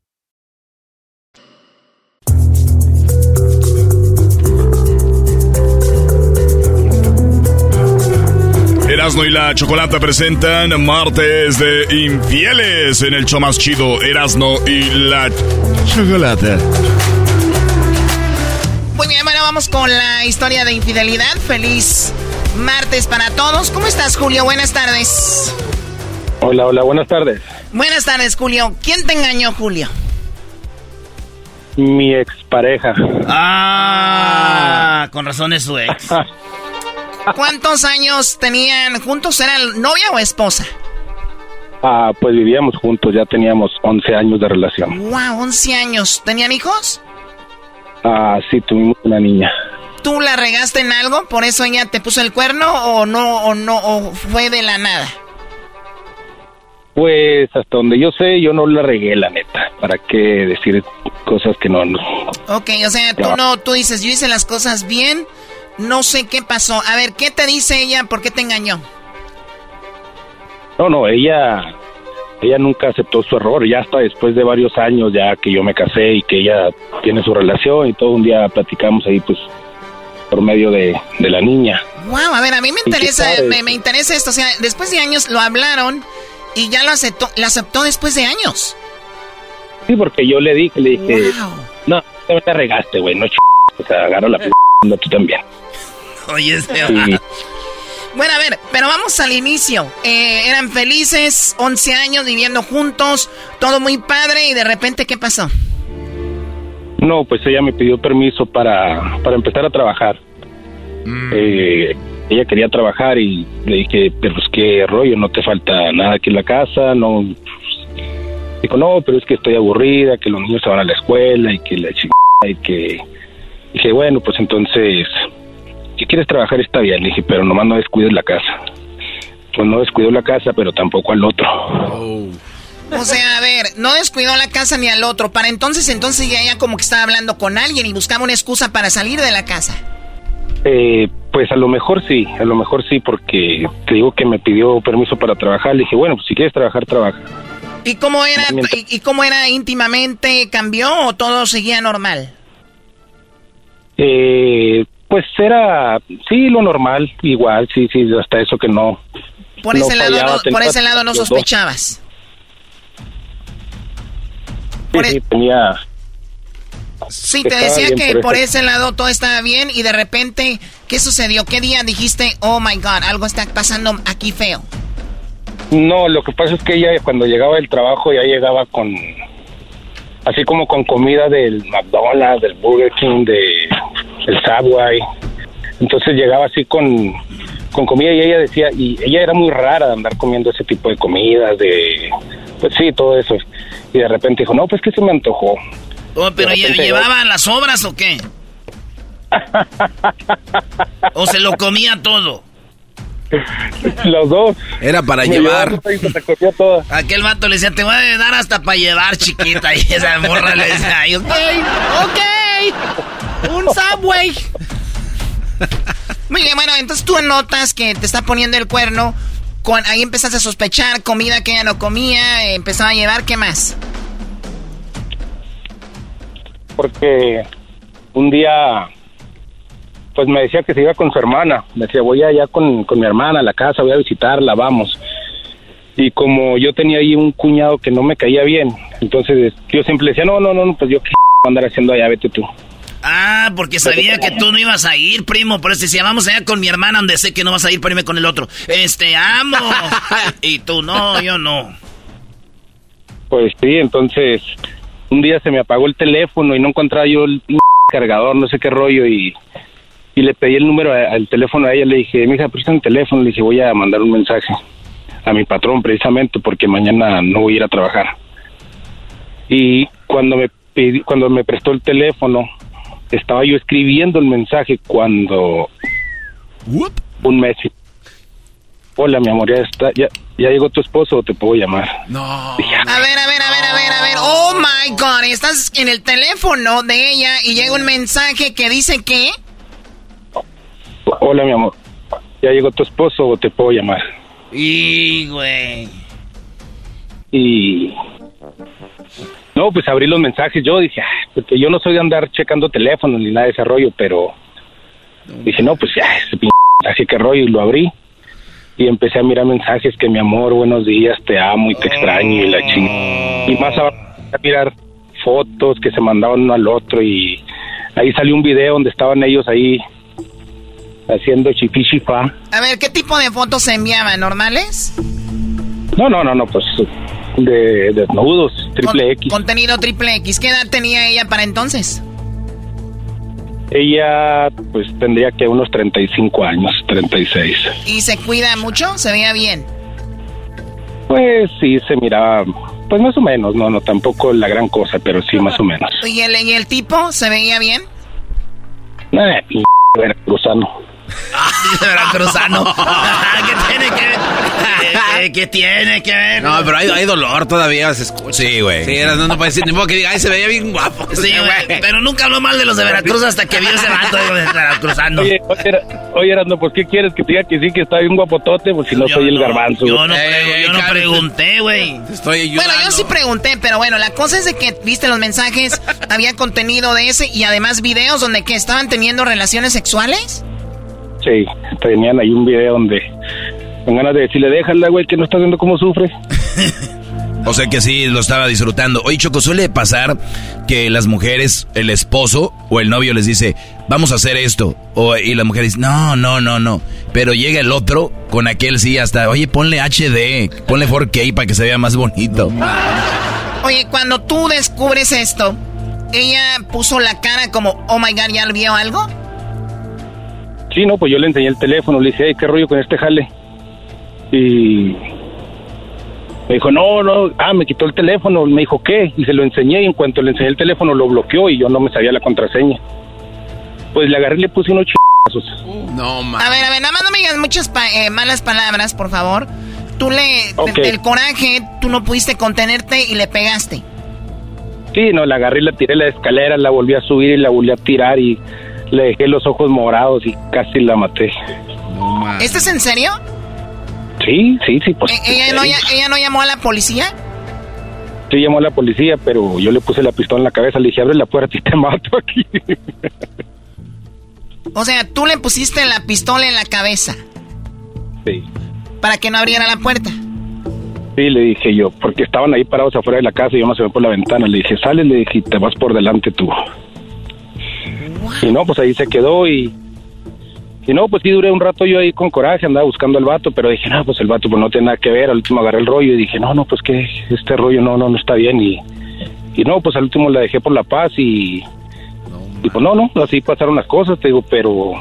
Erasmo y la Chocolata presentan Martes de Infieles en el show más chido, Erasmo y la Chocolata. Muy bien, bueno, vamos con la historia de infidelidad. Feliz martes para todos. ¿Cómo estás, Julio? Buenas tardes. Hola, hola, buenas tardes. Buenas tardes, Julio. ¿Quién te engañó, Julio? Mi expareja. Ah, con razón es su ex. ¿Cuántos años tenían juntos? ¿Eran novia o esposa? Ah, pues vivíamos juntos, ya teníamos 11 años de relación. Wow, 11 años. ¿Tenían hijos? Ah, sí, tuvimos una niña. ¿Tú la regaste en algo? ¿Por eso ella te puso el cuerno o no, o no, o fue de la nada? Pues hasta donde yo sé, yo no la regué, la neta. ¿Para qué decir cosas que no? no. Ok, o sea, tú no, tú dices, yo hice las cosas bien, no sé qué pasó. A ver, ¿qué te dice ella? ¿Por qué te engañó? No, no, ella, ella nunca aceptó su error. Ya hasta después de varios años, ya que yo me casé y que ella tiene su relación y todo un día platicamos ahí, pues, por medio de, de la niña. Wow, a ver, a mí me ¿Y qué interesa, me, me interesa esto. O sea, después de años lo hablaron y ya lo aceptó, lo aceptó después de años. Sí, porque yo le dije, le dije, no, no te regaste, güey, no ch... O sea, agarro la p... tú también. Oye, este Sí. Bueno, a ver, pero vamos al inicio. Eh, eran felices, 11 años viviendo juntos, todo muy padre y de repente, ¿qué pasó? No, pues ella me pidió permiso para, para empezar a trabajar. Eh, ella quería trabajar y le dije, pero pues qué rollo, no te falta nada aquí en la casa, no. Dijo, no, pero es que estoy aburrida, que los niños se van a la escuela y que la chingada y que... Dije, bueno, pues entonces, si quieres trabajar está bien, le dije, pero nomás no descuides la casa. Pues no descuido la casa, pero tampoco al otro. O sea, a ver, no descuidó la casa ni al otro. Para entonces, entonces ya ella como que estaba hablando con alguien y buscaba una excusa para salir de la casa. Eh, pues a lo mejor sí, a lo mejor sí, porque te digo que me pidió permiso para trabajar. Le dije, bueno, pues si quieres trabajar, trabaja. ¿Y cómo era, y, y cómo era íntimamente? ¿Cambió o todo seguía normal? Eh, pues era, sí, lo normal, igual, sí, sí, hasta eso que no. Por no ese lado, no, por ese lado no sospechabas. Sí, sí, tenía. Sí, te decía que por por ese- ese lado todo estaba bien y de repente, ¿qué sucedió? ¿Qué día dijiste, oh my god, algo está pasando aquí feo? No, lo que pasa es que ella cuando llegaba del trabajo ya llegaba con, así como con comida del McDonald's, del Burger King, de el Subway. Entonces llegaba así con, con comida y ella decía, y ella era muy rara de andar comiendo ese tipo de comidas, de, pues sí, todo eso. Y de repente dijo, no, pues que se me antojó. Oh, pero De lle- repente- ¿llevaban las obras o qué? ¿O se lo comía todo? Los dos. Era para Me llevar. llevaba todo. Aquel vato le decía, te voy a dar hasta para llevar, chiquita. Y esa morra le decía, ay, ok, ok, un Subway. Muy bueno, entonces tú notas que te está poniendo el cuerno. Ahí empezaste a sospechar comida que ella no comía, empezaba a llevar, ¿qué más? porque un día pues me decía que se iba con su hermana, me decía voy allá con, con mi hermana a la casa, voy a visitarla, vamos. Y como yo tenía ahí un cuñado que no me caía bien, entonces yo siempre decía, no, no, no, pues yo qué andar haciendo allá, vete tú. Ah, porque sabía que tú no ibas a ir, primo. Por eso decía, vamos allá con mi hermana, donde sé que no vas a ir, pero irme con el otro. Este, amo. y tú, no, yo no. Pues sí, entonces un día se me apagó el teléfono y no encontraba yo el cargador, no sé qué rollo, y, y le pedí el número a- al teléfono a ella, le dije, mija, presta el teléfono, le dije, voy a mandar un mensaje a mi patrón precisamente porque mañana no voy a ir a trabajar. Y cuando me cuando me prestó el teléfono, estaba yo escribiendo el mensaje cuando un mes. Hola, mi amor, ya está, ya, ya llegó tu esposo, o te puedo llamar. No. A ver, a ver, a ver, a ver, a ver. Oh my god, estás en el teléfono de ella y llega un mensaje que dice que. Hola, mi amor. ¿Ya llegó tu esposo o te puedo llamar? Y, güey. Y... No, pues abrí los mensajes. Yo dije, "Ay, porque yo no soy de andar checando teléfonos ni nada de ese rollo, pero... Dije, no, pues ya, ese p... Así que rollo, y lo abrí. Y empecé a mirar mensajes que mi amor, buenos días, te amo y te extraño y la chingada. Y más abajo a mirar fotos que se mandaban uno al otro y ahí salió un video donde estaban ellos ahí haciendo chifichifa. A ver, ¿qué tipo de fotos se enviaban? ¿Normales? No, no, no, no, pues de desnudos, triple X. Contenido triple X. ¿Qué edad tenía ella para entonces? Ella pues tendría que unos 35 años, 36. ¿Y se cuida mucho? ¿Se veía bien? Pues sí, se miraba, pues más o menos, no, no, tampoco la gran cosa, pero sí más o menos. ¿Y el, y el tipo se veía bien? Eh, p veracruzano. Veracruzano. ¿Qué tiene que ver? ¿Qué, qué tiene que ver? No, pero hay, hay dolor todavía, se escucha. Sí, güey. Sí, no, no puede decir ni modo que diga, ay, se veía bien guapo. Sí, güey. Pero nunca habló mal de los de Veracruz hasta que vio ese vato de Veracruzano. Oye, oye, Era- oye, Erasmo, pues ¿qué quieres? Que te diga que sí, que está bien guapotote, pues si no Yo soy el no, garbanzo. Yo no, pre- yo no pregunté, güey. Estoy Bueno, yo sí pregunté, pero bueno, la cosa es de que viste los mensajes, había contenido de ese y además videos donde que estaban teniendo relaciones sexuales. Sí, tenían ahí un video donde con ganas de decirle, déjala, güey, que no estás viendo cómo sufre. O sea que sí, lo estaba disfrutando. Oye, Choco, suele pasar que las mujeres, el esposo o el novio les dice, vamos a hacer esto. O, y la mujer dice, no, no, no, no. Pero llega el otro con aquel sí hasta, oye, ponle HD, ponle 4K para que se vea más bonito. Oye, cuando tú descubres esto, ¿ella puso la cara como, oh my god, ¿ya vio algo? Sí, no, pues yo le enseñé el teléfono, le dije, "Ey, ¿qué rollo con este jale? Y me dijo, no, no, ah, me quitó el teléfono, me dijo, ¿qué? Y se lo enseñé y en cuanto le enseñé el teléfono lo bloqueó y yo no me sabía la contraseña. Pues le agarré y le puse unos chazos. No, A ver, a ver, nada más no me digas muchas pa- eh, malas palabras, por favor. Tú le, del coraje, tú no pudiste contenerte y le pegaste. Sí, no, la agarré y la tiré a la escalera, la volví a subir y la volví a tirar y le dejé los ojos morados y casi la maté. ¿Esto es en serio? Sí, sí, sí, pues. Eh, ¿Ella, no, ya- ¿Ella no llamó a la policía? Sí llamó a la policía, pero yo le puse la pistola en la cabeza, le dije, abre la puerta y te mato aquí. O sea, tú le pusiste la pistola en la cabeza Sí. para que no abriera la puerta. Sí, le dije yo, porque estaban ahí parados afuera de la casa y yo no se ve por la ventana. Le dije, sale, le dije, y te vas por delante tú. Y no, pues ahí se quedó y... Y no, pues sí duré un rato yo ahí con coraje, andaba buscando al vato, pero dije, no, pues el vato pues no tiene nada que ver. Al último agarré el rollo y dije, no, no, pues que este rollo no, no, no está bien. Y, y no, pues al último la dejé por la paz y... y pues no, no, así pasaron las cosas, te digo, pero...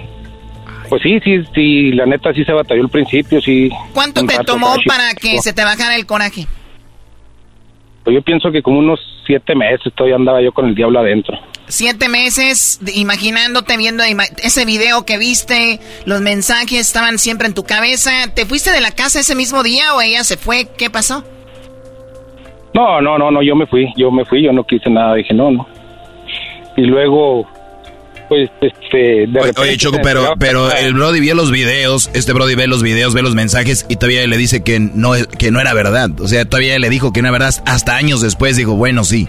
Pues sí, sí, sí, la neta sí se batalló al principio, sí. ¿Cuánto te tomó casi. para que se te bajara el coraje? Pues yo pienso que como unos siete meses todavía andaba yo con el diablo adentro. Siete meses de- imaginándote, viendo ima- ese video que viste, los mensajes estaban siempre en tu cabeza. ¿Te fuiste de la casa ese mismo día o ella se fue? ¿Qué pasó? No, no, no, no, yo me fui, yo me fui, yo no quise nada, dije no, no. Y luego, pues, este, de Oye, repente oye, Choco, pero, pero el Brody vio los videos, este Brody ve los videos, ve los mensajes y todavía le dice que no, que no era verdad. O sea, todavía le dijo que no era verdad. Hasta años después dijo, bueno, sí.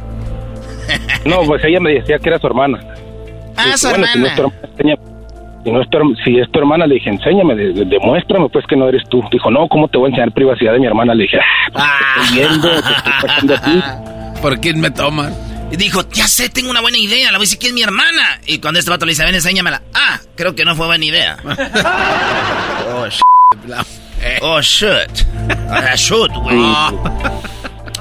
No, pues ella me decía que era su hermana. Ah, Dije, su bueno, si no es tu hermana. hermana. Si, no es tu, si es tu hermana, le dije, enséñame, de- de- demuéstrame pues que no eres tú. Dijo, no, ¿cómo te voy a enseñar privacidad de mi hermana? Le dije, ah, pues, te estoy viendo, te estoy pasando a ti. ¿Por quién me toman? Y dijo, ya sé, tengo una buena idea, la voy a decir que es mi hermana. Y cuando este vato le dice, ven, enséñamela. Ah, creo que no fue buena idea. oh, shit. Oh, shit. Ah, shoot, güey.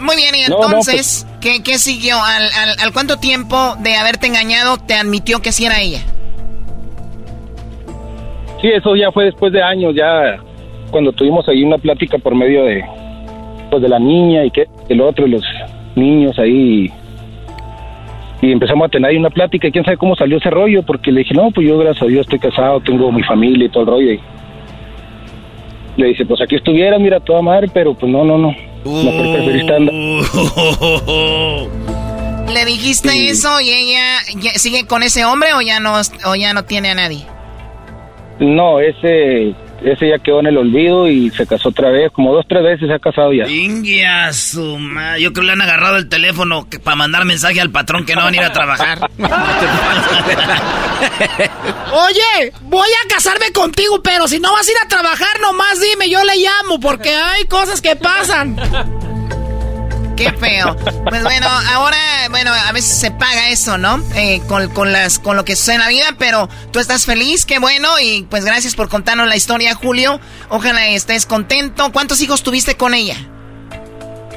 Muy bien, y no, entonces, ¿qué, qué siguió? ¿Al, al, cuánto tiempo de haberte engañado te admitió que sí era ella? Sí, eso ya fue después de años, ya cuando tuvimos ahí una plática por medio de, pues de la niña y que el otro, y los niños ahí. Y empezamos a tener ahí una plática y quién sabe cómo salió ese rollo, porque le dije, no, pues yo gracias a Dios estoy casado, tengo mi familia y todo el rollo. Y le dice, pues aquí estuviera, mira, toda madre, pero pues no, no, no. Mejor preferiste andar. ¿Le dijiste eso y ella sigue con ese hombre o ya no, o ya no tiene a nadie? No, ese, ese ya quedó en el olvido y se casó otra vez, como dos, tres veces se ha casado ya. Ingia, su madre. Yo creo que le han agarrado el teléfono para mandar mensaje al patrón que no van a ir a trabajar. Oye, voy a casarme contigo, pero si no vas a ir a trabajar, nomás dime, yo le llamo, porque hay cosas que pasan. Qué feo. Pues bueno, ahora, bueno, a veces se paga eso, ¿no? Eh, con, con, las, con lo que sucede en la vida, pero tú estás feliz, qué bueno, y pues gracias por contarnos la historia, Julio. Ojalá estés contento. ¿Cuántos hijos tuviste con ella?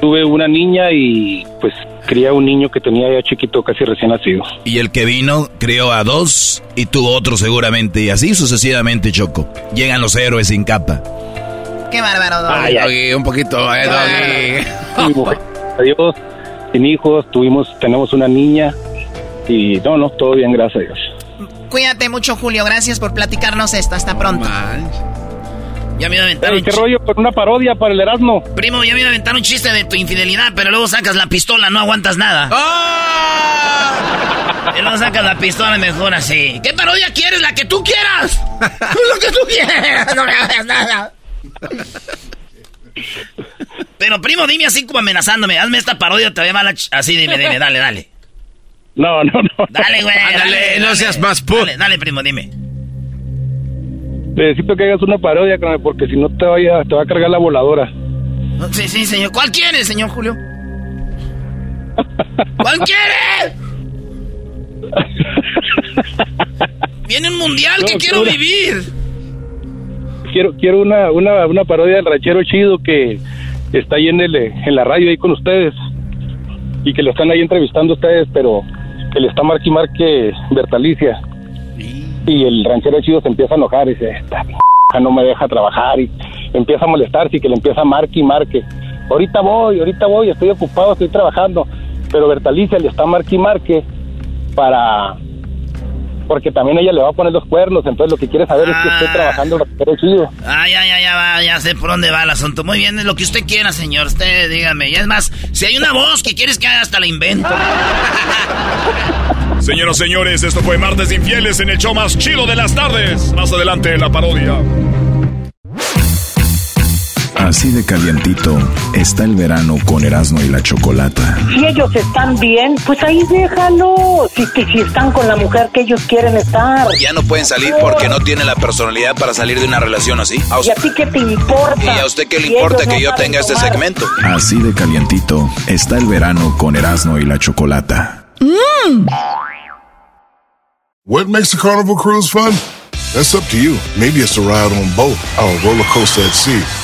Tuve una niña y pues crié a un niño que tenía ya chiquito, casi recién nacido. Y el que vino crió a dos y tuvo otro seguramente. Y así sucesivamente, Choco. Llegan los héroes sin capa. Qué bárbaro, Doggy. Ay, Doggy, un poquito, eh, Doggy. Mi mujer, adiós, sin hijos, tuvimos, tenemos una niña y no, no, todo bien, gracias a Dios. Cuídate mucho, Julio. Gracias por platicarnos esto. Hasta pronto. Ya me iba a aventar Ey, un ¿Qué rollo con una parodia para el Erasmo? Primo, ya me iba a aventar un chiste de tu infidelidad, pero luego sacas la pistola, no aguantas nada. Y luego sacas la pistola mejor así. ¿Qué parodia quieres? La que tú quieras. Lo que tú quieras. No me hagas nada. Pero primo, dime así como amenazándome. Hazme esta parodia, te va la ch- Así, dime, dime, dale, dale. No, no, no. Dale, güey. Ándale, dale, no dale. seas más pu- Dale, dale, primo, dime. necesito que hagas una parodia, porque si no te, vaya, te va a cargar la voladora. Sí, sí, señor. ¿Cuál quiere, señor Julio? ¿Cuál quiere? Viene un mundial que quiero vivir. Quiero, quiero una, una, una parodia del ranchero chido que está ahí en, el, en la radio ahí con ustedes y que lo están ahí entrevistando ustedes, pero que le está marque y marque Bertalicia. Y el ranchero chido se empieza a enojar y dice, esta p no me deja trabajar y empieza a molestarse y que le empieza a marque y marque. Ahorita voy, ahorita voy, estoy ocupado, estoy trabajando. Pero Bertalicia le está marque y marque para... Porque también ella le va a poner los cuernos, entonces lo que quiere saber es que esté trabajando el ranchero chido. Ah, ya, ya, ya, va, ya sé por dónde va el asunto. Muy bien, es lo que usted quiera, señor. Usted dígame. Y es más, si hay una voz que quieres que haga, hasta la invento. Señoras y señores, esto fue Martes Infieles en el show más chido de las tardes. Más adelante, la parodia. Así de calientito está el verano con Erasmo y la Chocolata. Si ellos están bien, pues ahí déjalo. Si, si están con la mujer que ellos quieren estar. Ya no pueden salir porque no tienen la personalidad para salir de una relación así. ¿A ¿Y a ti qué te importa? ¿Y a usted qué le Si importa que no yo tenga este segmento? Así de calientito está el verano con Erasmo y la Chocolata. What makes a carnival cruise fun? That's up to you. Maybe it's a ride on boat, or a roller coaster at sea,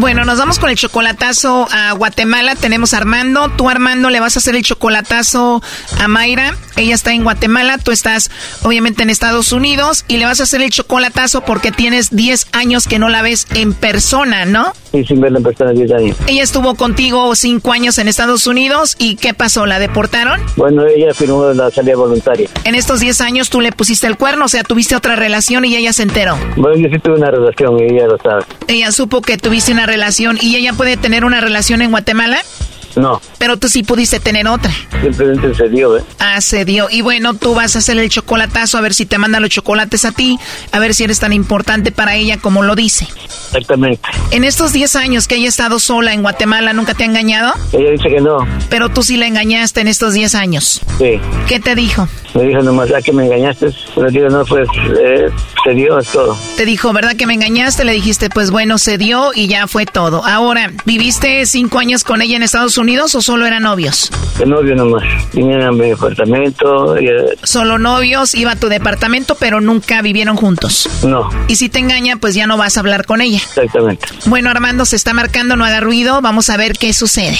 Bueno, nos vamos con el chocolatazo a Guatemala. Tenemos a Armando. Tú, Armando, le vas a hacer el chocolatazo a Mayra. Ella está en Guatemala. Tú estás, obviamente, en Estados Unidos. Y le vas a hacer el chocolatazo porque tienes 10 años que no la ves en persona, ¿no? Y sin verla en persona 10 años. Ella estuvo contigo 5 años en Estados Unidos. ¿Y qué pasó? ¿La deportaron? Bueno, ella firmó la salida voluntaria. En estos 10 años tú le pusiste el cuerno, o sea, tuviste otra relación y ella se enteró. Bueno, yo sí tuve una relación y ella lo sabe. Ella supo que tuviste una relación y ella puede tener una relación en Guatemala, No, pero tú sí pudiste tener otra. simplemente se dio, ¿eh? Ah, se dio. Y bueno, tú vas a hacer el chocolatazo a ver si te manda los chocolates a ti, a ver si eres tan importante para ella como lo dice. Exactamente. En estos 10 años que ella ha estado sola en Guatemala, ¿nunca te ha engañado? Ella dice que no. Pero tú sí la engañaste en estos 10 años. Sí. ¿Qué te dijo? Me dijo nomás, ¿a que me engañaste? Pero digo, no, pues, eh, se dio, es todo. Te dijo, ¿verdad que me engañaste? Le dijiste, pues bueno, se dio y ya fue todo. Ahora, ¿viviste cinco años con ella en Estados Unidos o solo eran novios? De novio nomás. Vinieron a mi. Y, eh, Solo novios, iba a tu departamento, pero nunca vivieron juntos. no, Y si te engaña, pues ya no vas a hablar con ella. exactamente. Bueno, Armando, se está marcando, no haga ruido. Vamos a ver qué sucede.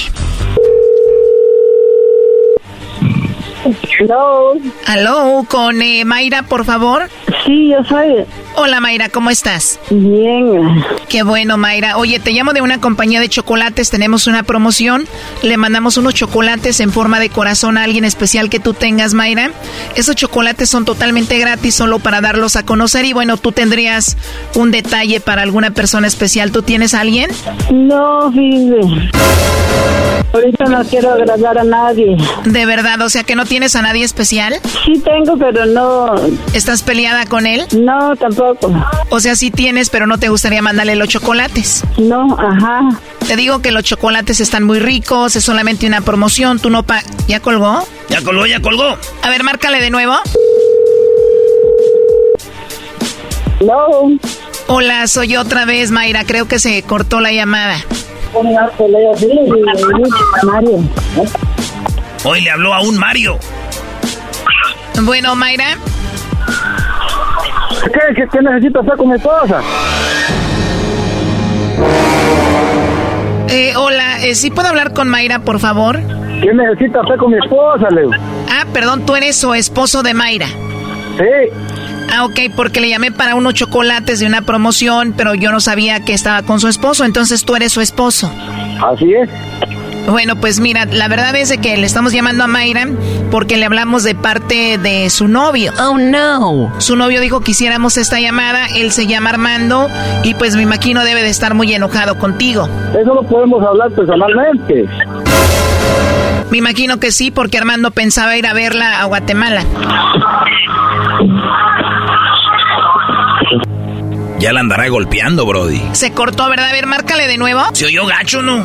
Hello. Aló, con eh, Mayra, por favor. Sí, yo soy. Hola, Mayra, ¿cómo estás? Bien. Qué bueno, Mayra. Oye, te llamo de una compañía de chocolates. Tenemos una promoción. Le mandamos unos chocolates en forma de corazón a alguien especial que tú tengas, Mayra. Esos chocolates son totalmente gratis, solo para darlos a conocer. Y bueno, tú tendrías un detalle para alguna persona especial. ¿Tú tienes a alguien? No, fíjese. Ahorita no quiero agradar a nadie. De verdad, o sea que no tienes a nadie especial. Sí tengo, pero no. ¿Estás peleada con él? No, tampoco. O sea, sí tienes, pero no te gustaría mandarle los chocolates. No, ajá. Te digo que los chocolates están muy ricos, es solamente una promoción, tú no pa... ¿Ya colgó? Ya colgó, ya colgó. A ver, márcale de nuevo. No. Hola, soy yo otra vez, Mayra, creo que se cortó la llamada. Mario. Hoy le habló a un Mario. Bueno, Mayra, ¿Qué, qué, qué necesito hacer con mi esposa? eh, hola, eh, ¿sí puedo hablar con Mayra, por favor? ¿Qué necesita hacer con mi esposa, Leo? Ah, perdón, tú eres su esposo de Mayra. Sí. Ah, ok, porque le llamé para unos chocolates de una promoción, pero yo no sabía que estaba con su esposo, entonces tú eres su esposo. Así es. Bueno, pues mira, la verdad es de que le estamos llamando a Mayra porque le hablamos de parte de su novio. Oh, no. Su novio dijo que hiciéramos esta llamada, él se llama Armando y pues mi maquino debe de estar muy enojado contigo. Eso lo podemos hablar personalmente. Me imagino que sí, porque Armando pensaba ir a verla a Guatemala. Ya la andará golpeando, Brody. Se cortó, ¿verdad? A ver, márcale de nuevo. Se oyó gacho, ¿no?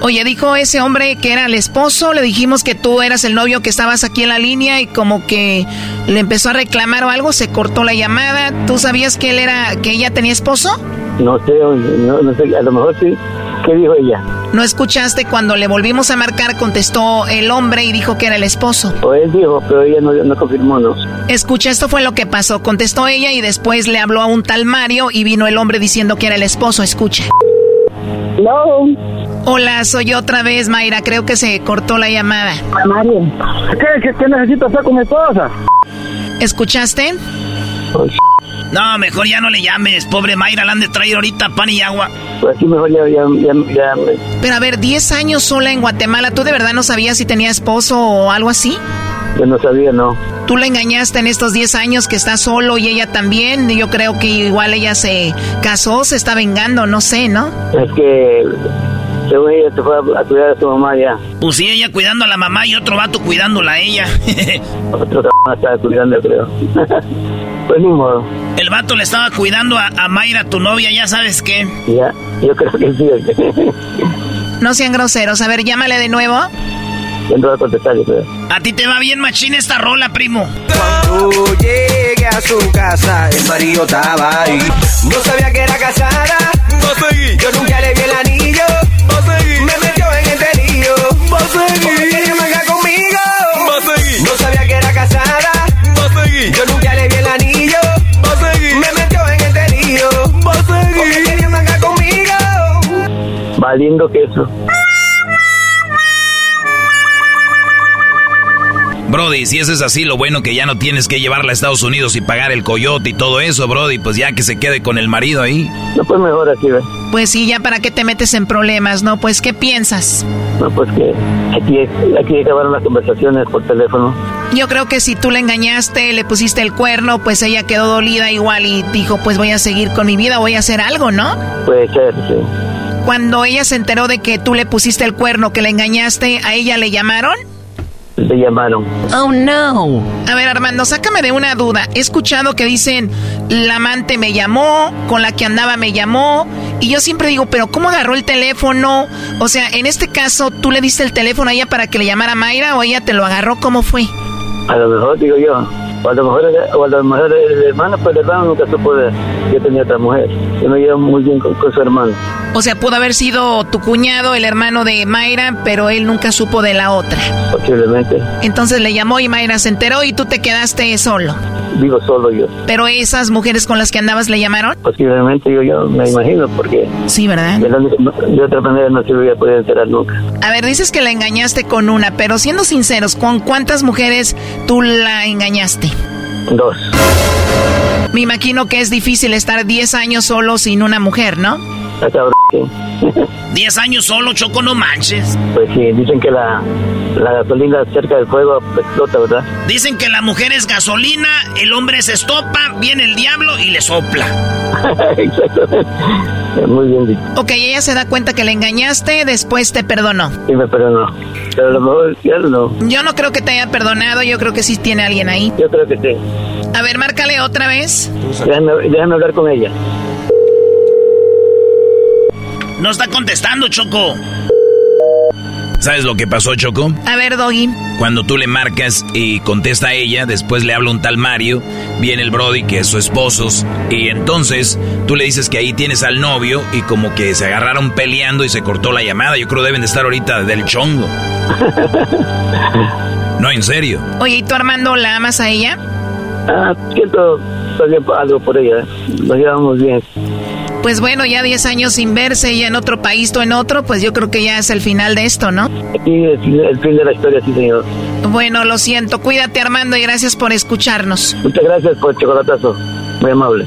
Oye, dijo ese hombre que era el esposo, le dijimos que tú eras el novio que estabas aquí en la línea y como que le empezó a reclamar o algo, se cortó la llamada. ¿Tú sabías que él era, que ella tenía esposo? No sé, no, no sé, a lo mejor sí. ¿Qué dijo ella? ¿No escuchaste cuando le volvimos a marcar? Contestó el hombre y dijo que era el esposo. O él dijo, pero ella no, no confirmó, ¿no? Escucha, esto fue lo que pasó. Contestó ella y después le habló a un tal Mario y vino el hombre diciendo que era el esposo. Escucha. No. Hola, soy otra vez, Mayra. Creo que se cortó la llamada. Mario. ¿Qué, qué, qué necesito hacer con mi esposa? ¿Escuchaste? No, mejor ya no le llames. Pobre Mayra, la han de traer ahorita pan y agua. Pues aquí mejor ya, ya, ya, ya Pero a ver, 10 años sola en Guatemala. ¿Tú de verdad no sabías si tenía esposo o algo así? yo no sabía, no. Tú la engañaste en estos 10 años que está solo y ella también. Yo creo que igual ella se casó, se está vengando, no sé, ¿no? Es que según ella se fue a, a cuidar a su mamá ya. Pues sí, ella cuidando a la mamá y otro vato cuidándola a ella. Otro cabrón estaba cuidando, creo. pues ni modo. El vato le estaba cuidando a, a Mayra, tu novia, ya sabes qué. Ya, yo creo que sí. No sean groseros. A ver, llámale de nuevo. Yo no voy a contestar, yo creo. A ti te va bien machín esta rola, primo. Cuando llegué a su casa, el marido estaba ahí. No sabía que era casada. Yo nunca le vi el anillo. Valiendo queso. Brody, si eso es así, lo bueno que ya no tienes que llevarla a Estados Unidos y pagar el coyote y todo eso, Brody, pues ya que se quede con el marido ahí. No, pues mejor así, ¿ves? Pues sí, ya para qué te metes en problemas, ¿no? Pues, ¿qué piensas? No, pues que aquí, aquí acabaron las conversaciones por teléfono. Yo creo que si tú le engañaste, le pusiste el cuerno, pues ella quedó dolida igual y dijo, pues voy a seguir con mi vida, voy a hacer algo, ¿no? Puede ser, sí. Cuando ella se enteró de que tú le pusiste el cuerno, que le engañaste, ¿a ella le llamaron? Le llamaron. Oh, no. A ver, Armando, sácame de una duda. He escuchado que dicen, la amante me llamó, con la que andaba me llamó, y yo siempre digo, pero ¿cómo agarró el teléfono? O sea, en este caso, ¿tú le diste el teléfono a ella para que le llamara Mayra o ella te lo agarró? ¿Cómo fue? A lo mejor, digo yo. O a lo mejor, o a lo mejor el hermano, pues el hermano nunca supo de que tenía otra mujer. Yo me llevo muy bien con, con su hermano. O sea, pudo haber sido tu cuñado, el hermano de Mayra, pero él nunca supo de la otra. Posiblemente. Entonces le llamó y Mayra se enteró y tú te quedaste solo. Vivo solo yo. Pero esas mujeres con las que andabas le llamaron. Posiblemente, digo yo, me imagino, porque... Sí, ¿verdad? De, la- de otra manera no se hubiera podido enterar nunca. A ver, dices que la engañaste con una, pero siendo sinceros, ¿con cuántas mujeres tú la engañaste? Dos. Me imagino que es difícil estar 10 años solo sin una mujer, ¿no? Está cabrón, sí. 10 años solo, Choco, no manches. Pues sí, dicen que la, la gasolina cerca del fuego explota, ¿verdad? Dicen que la mujer es gasolina, el hombre se estopa, viene el diablo y le sopla. Exactamente. Muy bien dicho. Ok, ella se da cuenta que le engañaste, después te perdonó. Sí, me perdonó. Pero a lo mejor ya no. Yo no creo que te haya perdonado, yo creo que sí tiene alguien ahí. Yo creo que sí. A ver, márcale otra vez. Déjame, déjame hablar con ella. No está contestando, Choco. ¿Sabes lo que pasó, Choco? A ver, Doggy. Cuando tú le marcas y contesta a ella, después le habla un tal Mario, viene el Brody que es su esposo, y entonces tú le dices que ahí tienes al novio y como que se agarraron peleando y se cortó la llamada. Yo creo deben de estar ahorita del chongo. No, en serio. Oye, ¿y tú Armando la amas a ella? Ah, siento algo por ella. Nos llevamos bien. Pues bueno, ya 10 años sin verse y en otro país, tú en otro, pues yo creo que ya es el final de esto, ¿no? Sí, es el fin de la historia, sí, señor. Bueno, lo siento. Cuídate, Armando, y gracias por escucharnos. Muchas gracias por el chocolatazo. Muy amable.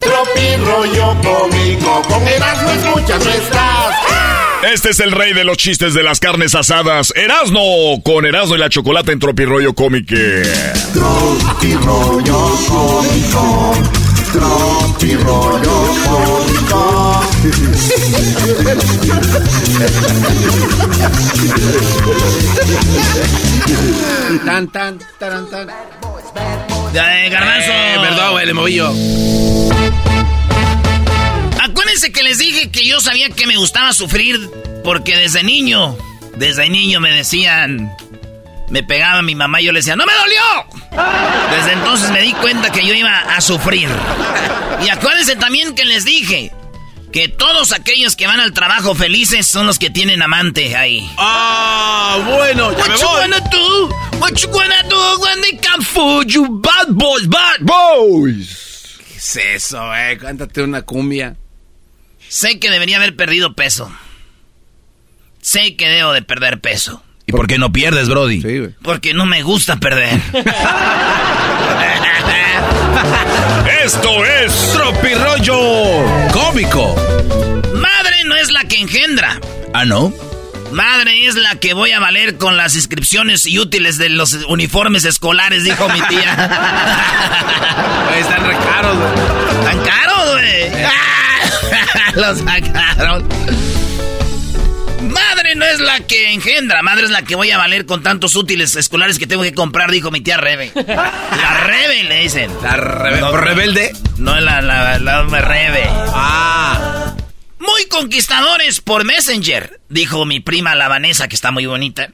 Tropi rollo cómico, con Erasmo escuchas no estás. Este es el rey de los chistes de las carnes asadas, Erasno, con Erasno y la chocolate en Tropirollo Cómique. Tropi rollo cómico, tropi rollo cómico. Tan, tan, taran, tan. Ya, eh, garbanzo. Eh, perdón, güey, le moví yo. Acuérdense que les dije que yo sabía que me gustaba sufrir porque desde niño, desde niño me decían, me pegaba mi mamá y yo le decía, ¡no me dolió! Desde entonces me di cuenta que yo iba a sufrir. Y acuérdense también que les dije que todos aquellos que van al trabajo felices son los que tienen amante ahí. Ah, bueno, ya What me you voy. wanna do? What you wanna do when they come for you bad boys, bad boys? ¿Qué es eso, eh? Cántate una cumbia. Sé que debería haber perdido peso. Sé que debo de perder peso. ¿Y por qué no pierdes, Brody? Sí, güey. Porque no me gusta perder. Esto es Tropirollo Cómico. Madre no es la que engendra. ¿Ah, no? Madre es la que voy a valer con las inscripciones y útiles de los uniformes escolares, dijo mi tía. Están re caros, güey. Tan caros, güey. Los sacaron. Madre no es la que engendra, madre es la que voy a valer con tantos útiles escolares que tengo que comprar, dijo mi tía Rebe. La Rebe le dicen. La rebe- No, rebelde. No, la, la, la, la Rebe. Ah. Muy conquistadores por Messenger, dijo mi prima la Vanessa, que está muy bonita.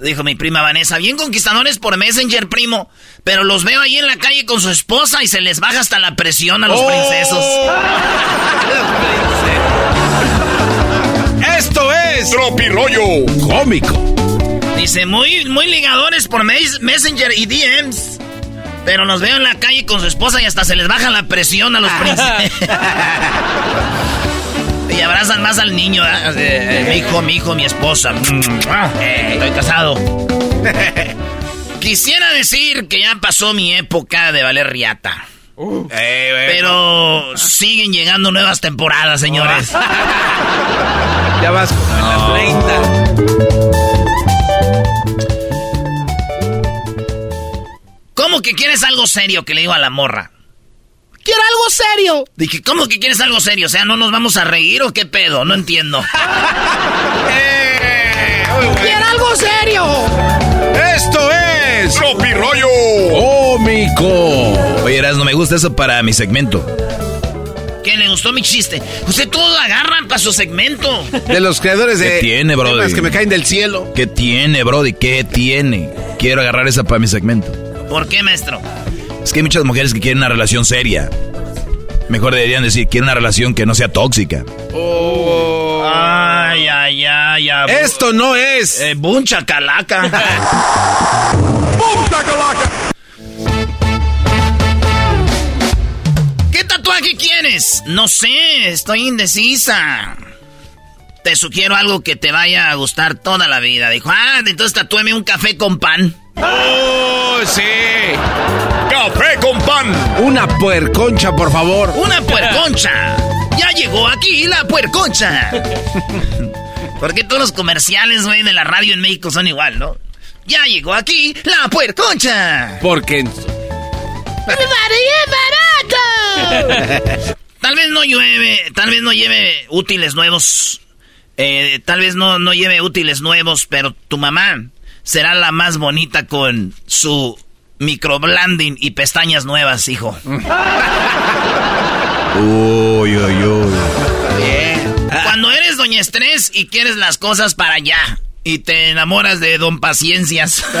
Dijo mi prima Vanessa, bien conquistadores por Messenger, primo. Pero los veo ahí en la calle con su esposa y se les baja hasta la presión a los Oh. princesos. Es Tropirollo Cómico. Dice, muy, muy ligadores por mes- Messenger y DMs. Pero los veo en la calle con su esposa y hasta se les baja la presión a los princesos. y abrazan más al niño. eh, mi hijo, mi hijo, mi esposa. Eh, Estoy casado. Quisiera decir que ya pasó mi época de valer riata. Eh. Pero siguen llegando nuevas temporadas, señores. Ya vas con la 30. ¿Cómo que quieres algo serio? Que le digo a la morra. Quiero algo serio. Dije, ¿cómo que quieres algo serio? O sea, ¿no nos vamos a reír o qué pedo? No entiendo. Quiero algo serio. Esto es Tropirollo Cómico. Oye, Eras, no me gusta eso para mi segmento. ¿Qué le gustó mi chiste? Usted todo agarran para su segmento. de los creadores de ¿Qué tiene, brother? temas que me caen del cielo. ¿Qué tiene, Brody? ¿Qué tiene? Quiero agarrar esa para mi segmento. ¿Por qué, maestro? Es que hay muchas mujeres que quieren una relación seria. Mejor deberían decir, quiero una relación que no sea tóxica. Oh. Ay, ay, ya, ya. Esto no es. Eh, buncha calaca. ¡Buncha calaca! ¿Qué quieres? No sé, estoy indecisa. Te sugiero algo que te vaya a gustar toda la vida. Dijo, ah, entonces tatúeme un café con pan. ¡Oh, sí! ¡Café con pan! Una puerconcha, por favor. Una puerconcha. Ya llegó aquí la puerconcha. Porque todos los comerciales, güey, de la radio en México son igual, ¿no? Ya llegó aquí la puerconcha. Porque. barato! tal vez no llueve, tal vez no lleve útiles nuevos. Eh, tal vez no, no lleve útiles nuevos, pero tu mamá será la más bonita con su microblending y pestañas nuevas, hijo. Uy, uy, uy. Cuando eres doña Estrés y quieres las cosas para allá y te enamoras de don Paciencias.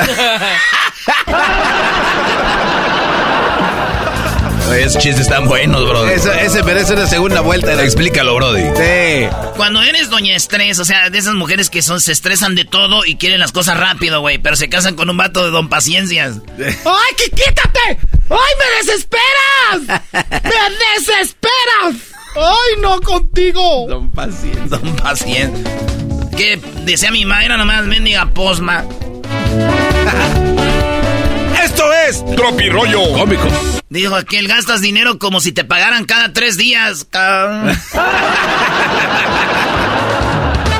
Esos chistes están buenos, brody. Ese, ese merece una segunda vuelta. Explícalo, brody. Sí. Cuando eres doña estrés, o sea, de esas mujeres que son, se estresan de todo y quieren las cosas rápido, güey, pero se casan con un vato de don paciencias. ¡Ay, que quítate! ¡Ay, me desesperas! ¡Me desesperas! ¡Ay, no contigo! Don Paciencia. Don Paciencia. Que decía mi madre, nomás mendiga posma. Esto es Tropirollo Cómico. Dijo aquel, gastas dinero como si te pagaran cada tres días.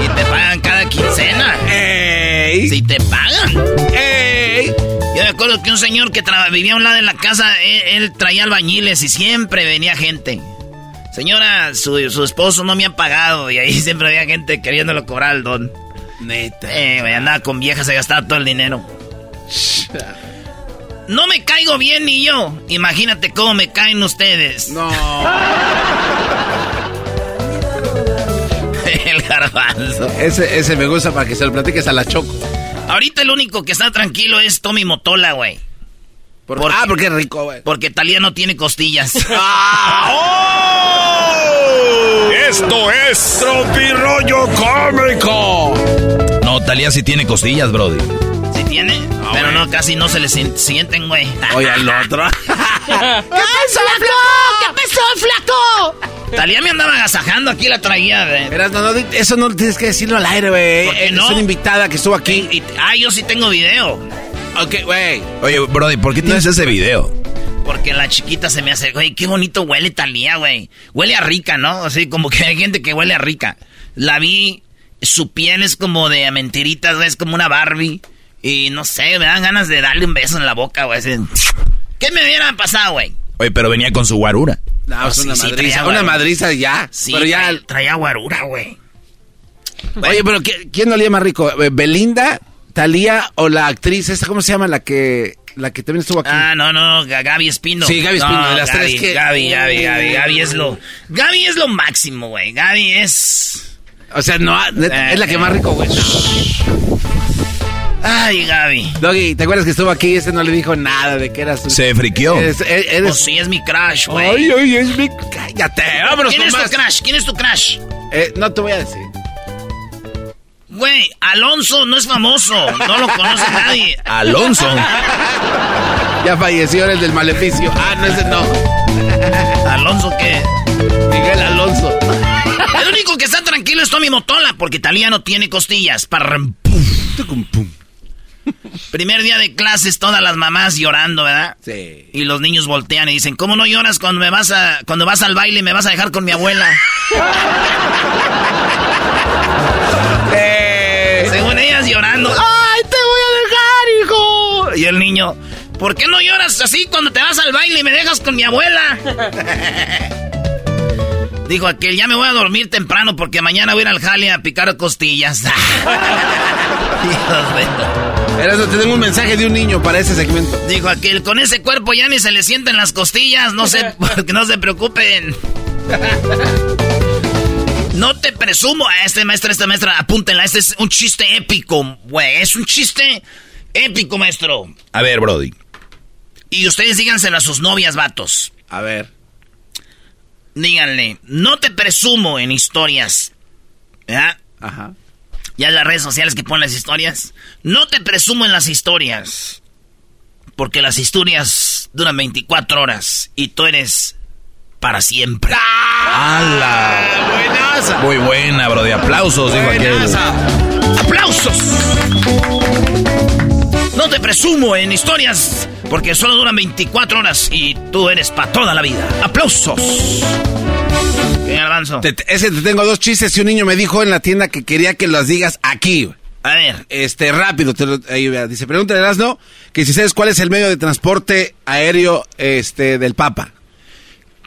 y te pagan cada quincena. ¡Ey! Si te pagan. ¡Ey! Yo me acuerdo que un señor que vivía a un lado de la casa, él, él traía albañiles y siempre venía gente. Señora, su, su esposo no me ha pagado y ahí siempre había gente queriéndolo cobrar al don. Neta. Eh, andaba con viejas, se gastaba todo el dinero. No me caigo bien ni yo. Imagínate cómo me caen ustedes. No. el garbanzo. Ese, ese me gusta para que se lo platiques a la Choco. Ahorita el único que está tranquilo es Tommy Motola, güey. Por- Porque- ah, porque es rico, güey. Porque Talía no tiene costillas. Esto es Tropirollo Cómico. No, Talía sí tiene costillas, brody. ¿Sí tiene? Pero no, casi no se le sien- sienten, güey. Oye, al otro. ¿Qué pasó, flaco? ¿Qué pasó, flaco? Talía me andaba agasajando aquí, la traía. Verás, no, no, eso no tienes que decirlo al aire, güey. ¿Por qué Es no? una invitada que estuvo aquí. Y- ah, yo sí tengo video. Ok, güey. Oye, brody, ¿por qué tienes ese video? Porque la chiquita se me hace, güey, qué bonito huele Talía, güey. Huele a rica, ¿no? Así como que hay gente que huele a rica. La vi, su piel es como de mentiritas, güey, es como una Barbie. Y no sé, me dan ganas de darle un beso en la boca, güey. así. ¿Qué me hubiera pasado, güey? Oye, pero venía con su guarura. No, es sí, una sí, madriza. traía una guarura. madriza ya. Sí, pero ya. traía, traía guarura, güey. Oye, pero ¿qui- ¿quién olía más rico? Eh, ¿Belinda, Talía o la actriz esta? ¿Cómo se llama? La que, la que también estuvo aquí. Ah, no, no, Ga- Gaby Espino. Sí, Gaby Espino, No, de las Gaby, tres que- Gaby, Gaby, Gaby, Gaby es lo... Gaby es lo máximo, güey. Gaby es... O sea, no, neta, es la que más rico, güey. Ay, Gaby. Doggy, ¿te acuerdas que estuvo aquí? Ese no le dijo nada de que era su... Se friqueó. Eres, eres- eres- Pues sí, es mi crush, güey. Ay, ay, es mi... Cállate, vámonos ¿Quién con es más. tu crush? ¿Quién es tu crush? Eh, no te voy a decir. Güey, Alonso no es famoso. No lo conoce nadie. Alonso. Ya falleció, eres del maleficio. Ah, no, ese no. ¿Alonso qué? Miguel Alonso. El único que está tranquilo es Tommy Motola, porque Talía no tiene costillas. Parram, pum. Primer día de clases, todas las mamás llorando, ¿verdad? Sí. Y los niños voltean y dicen, ¿cómo no lloras cuando me vas a, cuando vas al baile y me vas a dejar con mi abuela? Eh, Según ellas llorando. ¡Ay, te voy a dejar, hijo! Y el niño, ¿por qué no lloras así cuando te vas al baile y me dejas con mi abuela? Dijo aquel, ya me voy a dormir temprano porque mañana voy a ir al jale a picar costillas. Hijos de- Erasmo, te tengo un mensaje de un niño para ese segmento. Dijo aquel, con ese cuerpo ya ni se le sienten las costillas, no se, no se preocupen. No te presumo a este maestro, esta maestra, apúntenla, este es un chiste épico, güey, es un chiste épico, maestro. A ver, brody. Y ustedes díganselo a sus novias, vatos. A ver. Díganle, no te presumo en historias, ¿verdad? Ajá. Ya las redes sociales que ponen las historias. No te presumo en las historias. Porque las historias duran 24 horas. Y tú eres para siempre. ¡Hala! Buenaza. Muy buena, bro. De aplausos, digo aquel. ¡Aplausos! No te presumo en historias porque solo duran 24 horas y tú eres para toda la vida. ¡Aplausos! Bien, Garbanzo. Te- ese te tengo dos chistes y un niño me dijo en la tienda que quería que los digas aquí. A ver. Este, rápido. te lo- ahí, vea. dice, pregúntale a no que si sabes cuál es el medio de transporte aéreo este, del Papa.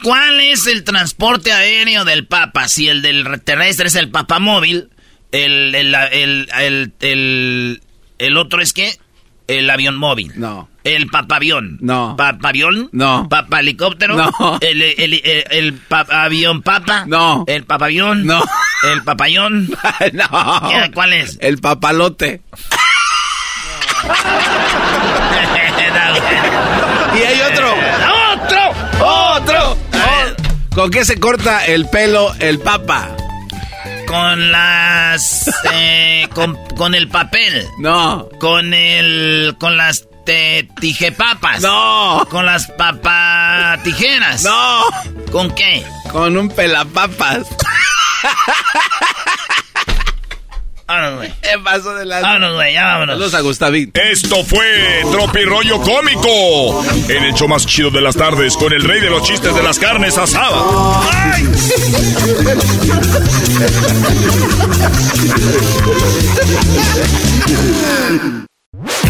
¿Cuál es el transporte aéreo del Papa? Si el del terrestre es el Papamóvil, el, el, el, el, el otro es qué? El avión móvil. No. El papavión. No. ¿Papavión? No. ¿Papa helicóptero? No. ¿El, el, el, el pa- avión papa? No. ¿El papavión? No. ¿El papayón? no. ¿Qué- ¿Cuál es? El papalote. Y hay otro. ¡Otro! ¡Otro! ¿Con qué se corta el pelo el Papa? Con las... eh, con, con el papel. No. Con el... Con las te, tijepapas. No. Con las papatijeras. No. ¿Con qué? Con un pelapapas. Vámonos, güey. ¿Qué pasó de la... Vámonos, güey, ya vámonos. Saludos a Gustavín. Esto fue Tropirollo Cómico. En el show más chido de las tardes con el rey de los chistes de las carnes asadas. ¡Ay!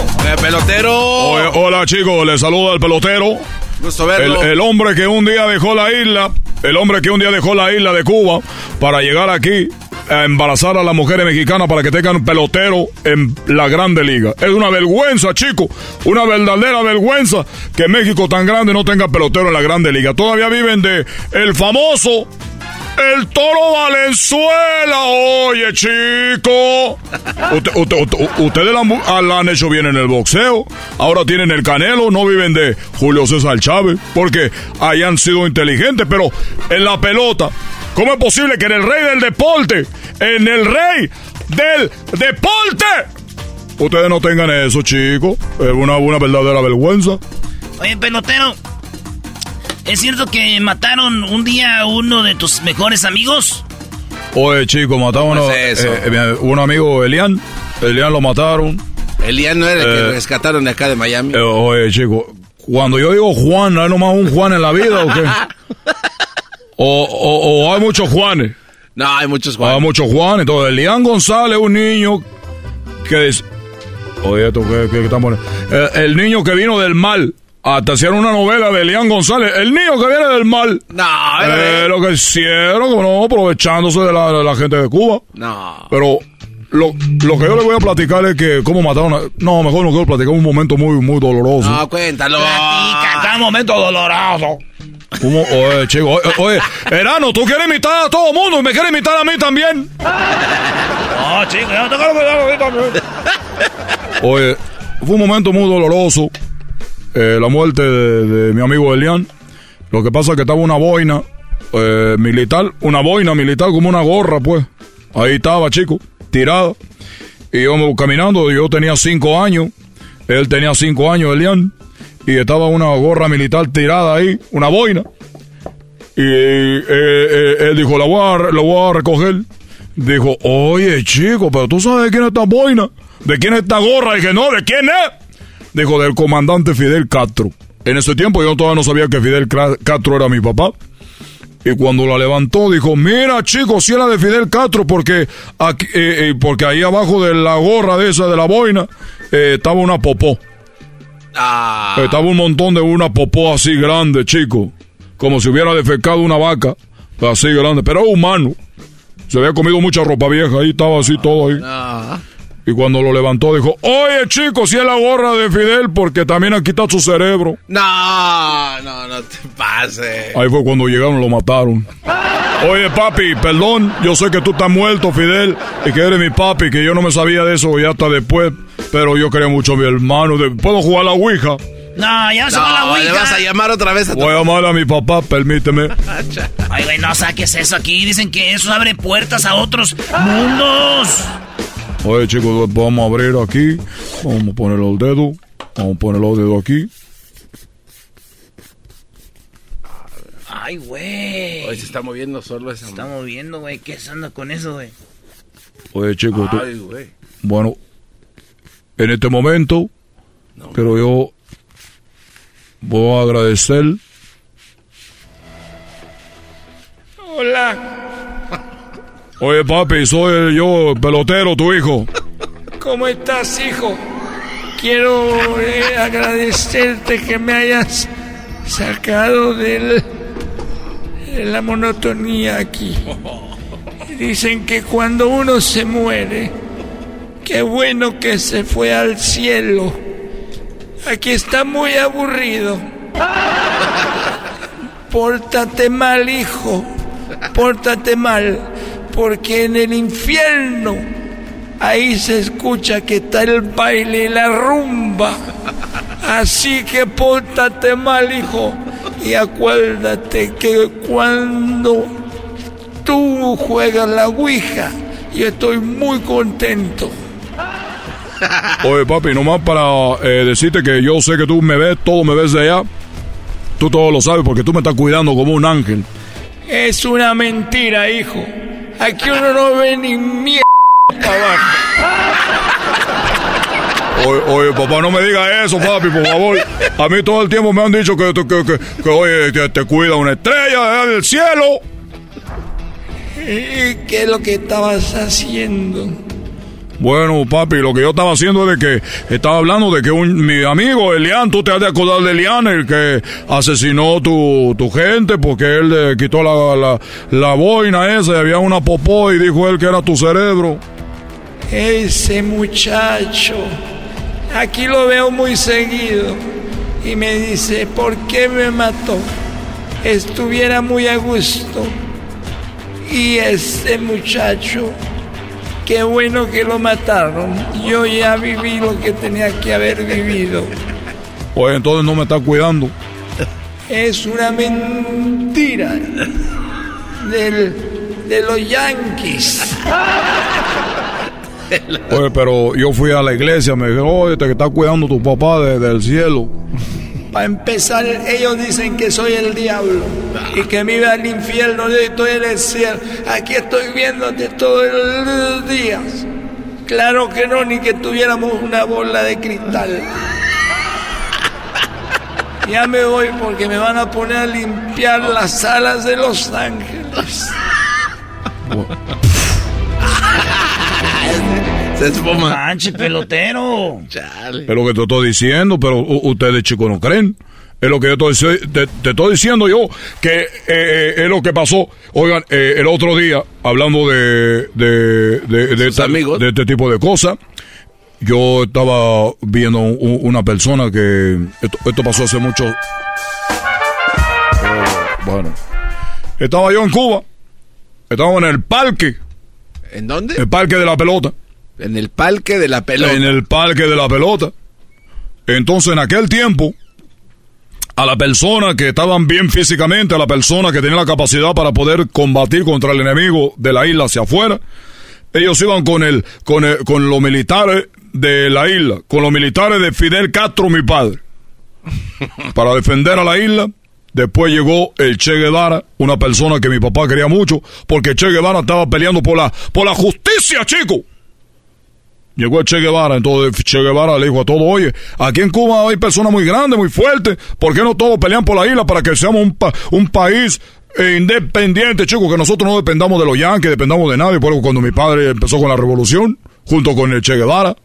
Está el pelotero? Pelotero. Oye, hola chicos, les saluda el pelotero. Gusto El, el hombre que un día dejó la isla, el hombre que un día dejó la isla de Cuba para llegar aquí a embarazar a las mujeres mexicanas para que tengan pelotero en la Grande Liga. Es una vergüenza, chicos, una verdadera vergüenza que México tan grande no tenga pelotero en la Grande Liga. Todavía viven de el famoso el toro Valenzuela, oye chico. Usted- usted- usted- ustedes ah, la han hecho bien en el boxeo. Ahora tienen el canelo, no viven de Julio César Chávez. Porque hayan sido inteligentes, pero en la pelota. ¿Cómo es posible que en el rey del deporte, en el rey del deporte, ustedes no tengan eso, chicos? Es una, una verdadera vergüenza. Oye, pelotero. ¿Es cierto que mataron un día a uno de tus mejores amigos? Oye, chicos, mataron a ¿Cómo es eso? eh, eh, un amigo, Elian. Elian lo mataron. Elian no era el Eh, que rescataron de acá de Miami. Eh, oye, chico, cuando yo digo Juan, ¿hay nomás un Juan en la vida o qué? o, o- o hay muchos Juanes. No, hay muchos Hay muchos Juanes. Entonces, Elian González es un niño que es... Oye, esto que, que, que tan bueno. Eh, el niño que vino del mal. Hasta hicieron una novela de Elian González. El niño que viene del mal. No, Eh, lo que hicieron, como no, aprovechándose de la, de la gente de Cuba. No. Pero lo, lo que yo le voy a platicar es que cómo mataron a... No, mejor no quiero platicar un momento muy, muy doloroso. No, cuéntalo. Platica, un momento doloroso. ¿Cómo? Oye, chico, oye, oye, Erano, tú quieres imitar a todo el mundo y me quieres imitar a mí también. No, chico, yo no tengo que imitar a mí también. Oye, fue un momento muy doloroso. Eh, la muerte de, mi amigo Elian. Lo que pasa es que estaba una boina eh, militar, una boina militar como una gorra, pues. Ahí estaba, chico, tirada. Y íbamos caminando, yo tenía cinco años, él tenía cinco años, Elian. Y estaba una gorra militar tirada ahí, una boina. Y eh, eh, él dijo, la voy, a, la voy a recoger. Dijo, oye, chico, pero tú sabes de quién es esta boina, de quién es esta gorra. dije, no, ¿de quién es? Dijo, del comandante Fidel Castro. En ese tiempo yo todavía no sabía que Fidel Castro era mi papá. Y cuando la levantó, dijo, mira, chicos, si era de Fidel Castro, porque aquí, eh, eh, porque ahí abajo de la gorra de esa, de la boina, eh, estaba una popó. Ah. Estaba un montón de una popó así grande, chico. Como si hubiera defecado una vaca. Así grande, pero humano. Se había comido mucha ropa vieja, ahí estaba así todo ahí. Ah. Y cuando lo levantó dijo, oye chicos, si es la gorra de Fidel porque también aquí está su cerebro. No, no, no te pases. Ahí fue cuando llegaron y lo mataron. Oye papi, perdón, yo sé que tú estás muerto, Fidel, y que eres mi papi, que yo no me sabía de eso ya hasta después, pero yo quería mucho a mi hermano. De- ¿Puedo jugar a la Ouija? No, ya se va la No, le Ouija. vas a llamar otra vez a tu... Voy a llamar a mi papá, permíteme. Ay, güey, no saques eso aquí. Dicen que eso abre puertas a otros mundos. Oye chicos, vamos a abrir aquí, vamos a poner los dedos, vamos a poner los dedos aquí. Ay, güey. Hoy se está moviendo solo esa Se está moviendo, güey. ¿Qué se anda con eso, güey? Oye chicos, tú- Ay, güey. bueno, en este momento, pero yo voy a agradecer Hola, Oye, papi, soy yo, pelotero, tu hijo. ¿cómo estás, hijo? Quiero eh, agradecerte que me hayas sacado de la monotonía aquí. Dicen que cuando uno se muere, qué bueno que se fue al cielo. Aquí está muy aburrido. Pórtate mal, hijo. Pórtate mal. Porque en el infierno ahí se escucha que está el baile y la rumba. Así que pórtate mal, hijo. Y acuérdate que cuando tú juegas la Ouija, yo estoy muy contento. Oye, papi, nomás para eh, decirte que yo sé que tú me ves, todo me ves de allá. Tú todo lo sabes porque tú me estás cuidando como un ángel. Es una mentira, hijo. Aquí uno no ve ni mierda para abajo. Oye, oye, papá, no me diga eso, papi, por favor. A mí todo el tiempo me han dicho que, que, que, que, oye, te, te cuida una estrella del cielo. ¿Y qué es lo que estabas haciendo? Bueno, papi, lo que yo estaba haciendo es de que estaba hablando de que un, mi amigo Elian, tú te has de acordar de Elian, el que asesinó tu, tu gente porque él le quitó la, la, la boina esa y había una popó y dijo él que era tu cerebro. Ese muchacho, aquí lo veo muy seguido y me dice, ¿por qué me mató? Estuviera muy a gusto. Y ese muchacho, qué bueno que lo mataron. Yo ya viví lo que tenía que haber vivido. Pues entonces no me está cuidando. Es una mentira del, de los yanquis. Oye, pero yo fui a la iglesia, me dijeron, oye, te está cuidando tu papá desde el cielo. Para empezar, ellos dicen que soy el diablo y que me iba al infierno, yo estoy en el cielo. Aquí estoy viéndote todos los días. Claro que no, ni que tuviéramos una bola de cristal. Ya me voy porque me van a poner a limpiar las alas de los ángeles. Espuma. Manche, pelotero. Es lo que te estoy diciendo, pero ustedes chicos no creen. Es lo que yo estoy, te, te estoy diciendo yo, que eh, eh, es lo que pasó. Oigan, eh, el otro día, hablando de, de, de, de esta- de este tipo de cosas, yo estaba viendo un- una persona que... Esto, esto pasó hace mucho... Bueno. Estaba yo en Cuba. Estaba en el parque. ¿En dónde? El parque de la pelota. En el parque de la pelota. En el parque de la pelota. Entonces, en aquel tiempo, a la persona que estaban bien físicamente, a la persona que tenía la capacidad para poder combatir contra el enemigo de la isla hacia afuera, ellos iban con el, con el- con los militares de la isla, con los militares de Fidel Castro, mi padre, para defender a la isla Después llegó el Che Guevara, una persona que mi papá quería mucho, porque Che Guevara estaba peleando por la, por la justicia, chico. Llegó Che Guevara, entonces Che Guevara le dijo a todos, oye, aquí en Cuba hay personas muy grandes, muy fuertes, ¿por qué no todos pelean por la isla para que seamos un, pa- un país eh, independiente, chicos, que nosotros no dependamos de los yanquis, dependamos de nadie? Por eso cuando mi padre empezó con la revolución, junto con el Che Guevara,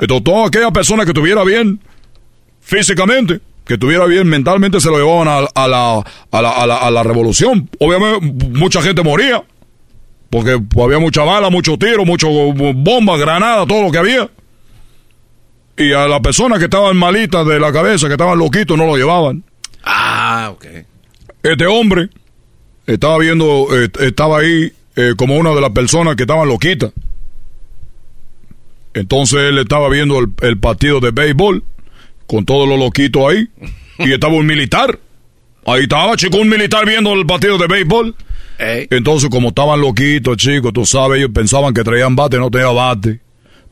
entonces toda aquella persona que estuviera bien físicamente, que estuviera bien mentalmente, se lo llevaban a, a la, a, la, a, la, a la revolución. Obviamente mucha gente moría, porque había mucha bala, mucho tiro, mucho bomba, granada, todo lo que había. Y a la persona que estaban malitas de la cabeza, que estaban loquitos, no lo llevaban. Ah, ok. Este hombre estaba viendo, eh, estaba ahí eh, como una de las personas que estaban loquitas. Entonces él estaba viendo el, el partido de béisbol con todos los loquitos ahí. Y estaba un militar. Ahí estaba, chico, un militar viendo el partido de béisbol. Entonces, como estaban loquitos, chicos, tú sabes, ellos pensaban que traían bate, no tenían bate.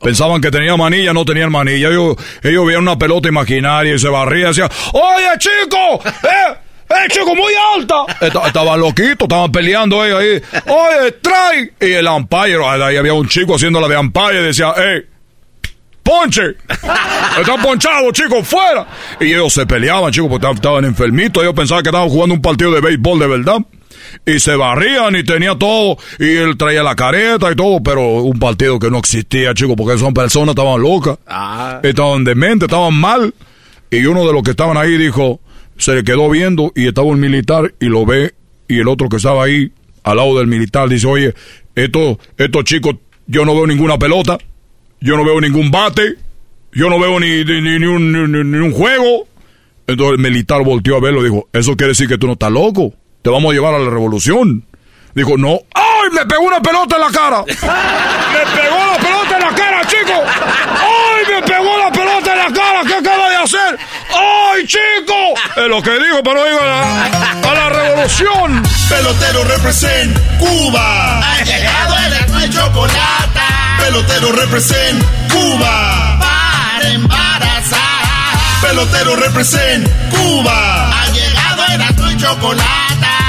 Pensaban que tenían manilla, no tenían manilla. Ellos, ellos veían una pelota imaginaria y se barrían y decían, ¡Oye, chico! ¡Eh! ¡Eh, chico, muy alta! Esta- Estaban loquitos, estaban peleando ellos ahí. ¡Oye, trae! Y el umpire, ahí había un chico haciendo la de umpire y decía, ¡Eh! ¡Ponche! Están ponchados, chicos, fuera. Y ellos se peleaban, chicos, porque estaban enfermitos. Ellos pensaban que estaban jugando un partido de béisbol de verdad. Y se barrían y tenía todo. Y él traía la careta y todo, pero un partido que no existía, chicos, porque son personas, estaban locas. Estaban dementes, estaban mal. Y uno de los que estaban ahí dijo, se le quedó viendo y estaba un militar y lo ve. Y el otro que estaba ahí, al lado del militar, dice, oye, estos, estos chicos, yo no veo ninguna pelota. Yo no veo ningún bate. Yo no veo ni, ni, ni- ni un, un juego. Entonces el militar volteó a verlo y dijo, eso quiere decir que tú no estás loco. Te vamos a llevar a la revolución. Dijo, no. ¡Ay! Me pegó una pelota en la cara. Me pegó la pelota en la cara, chico. ¡Ay! Me pegó la pelota en la cara. ¿Qué acaba de hacer? ¡Ay, chico! Es lo que dijo, pero digo a la, a la revolución. Pelotero represent Cuba. Ha llegado el Erasmo y chocolate. Pelotero represent Cuba. Para embarazar. Pelotero represent Cuba. Ha llegado el Erasmo y chocolate.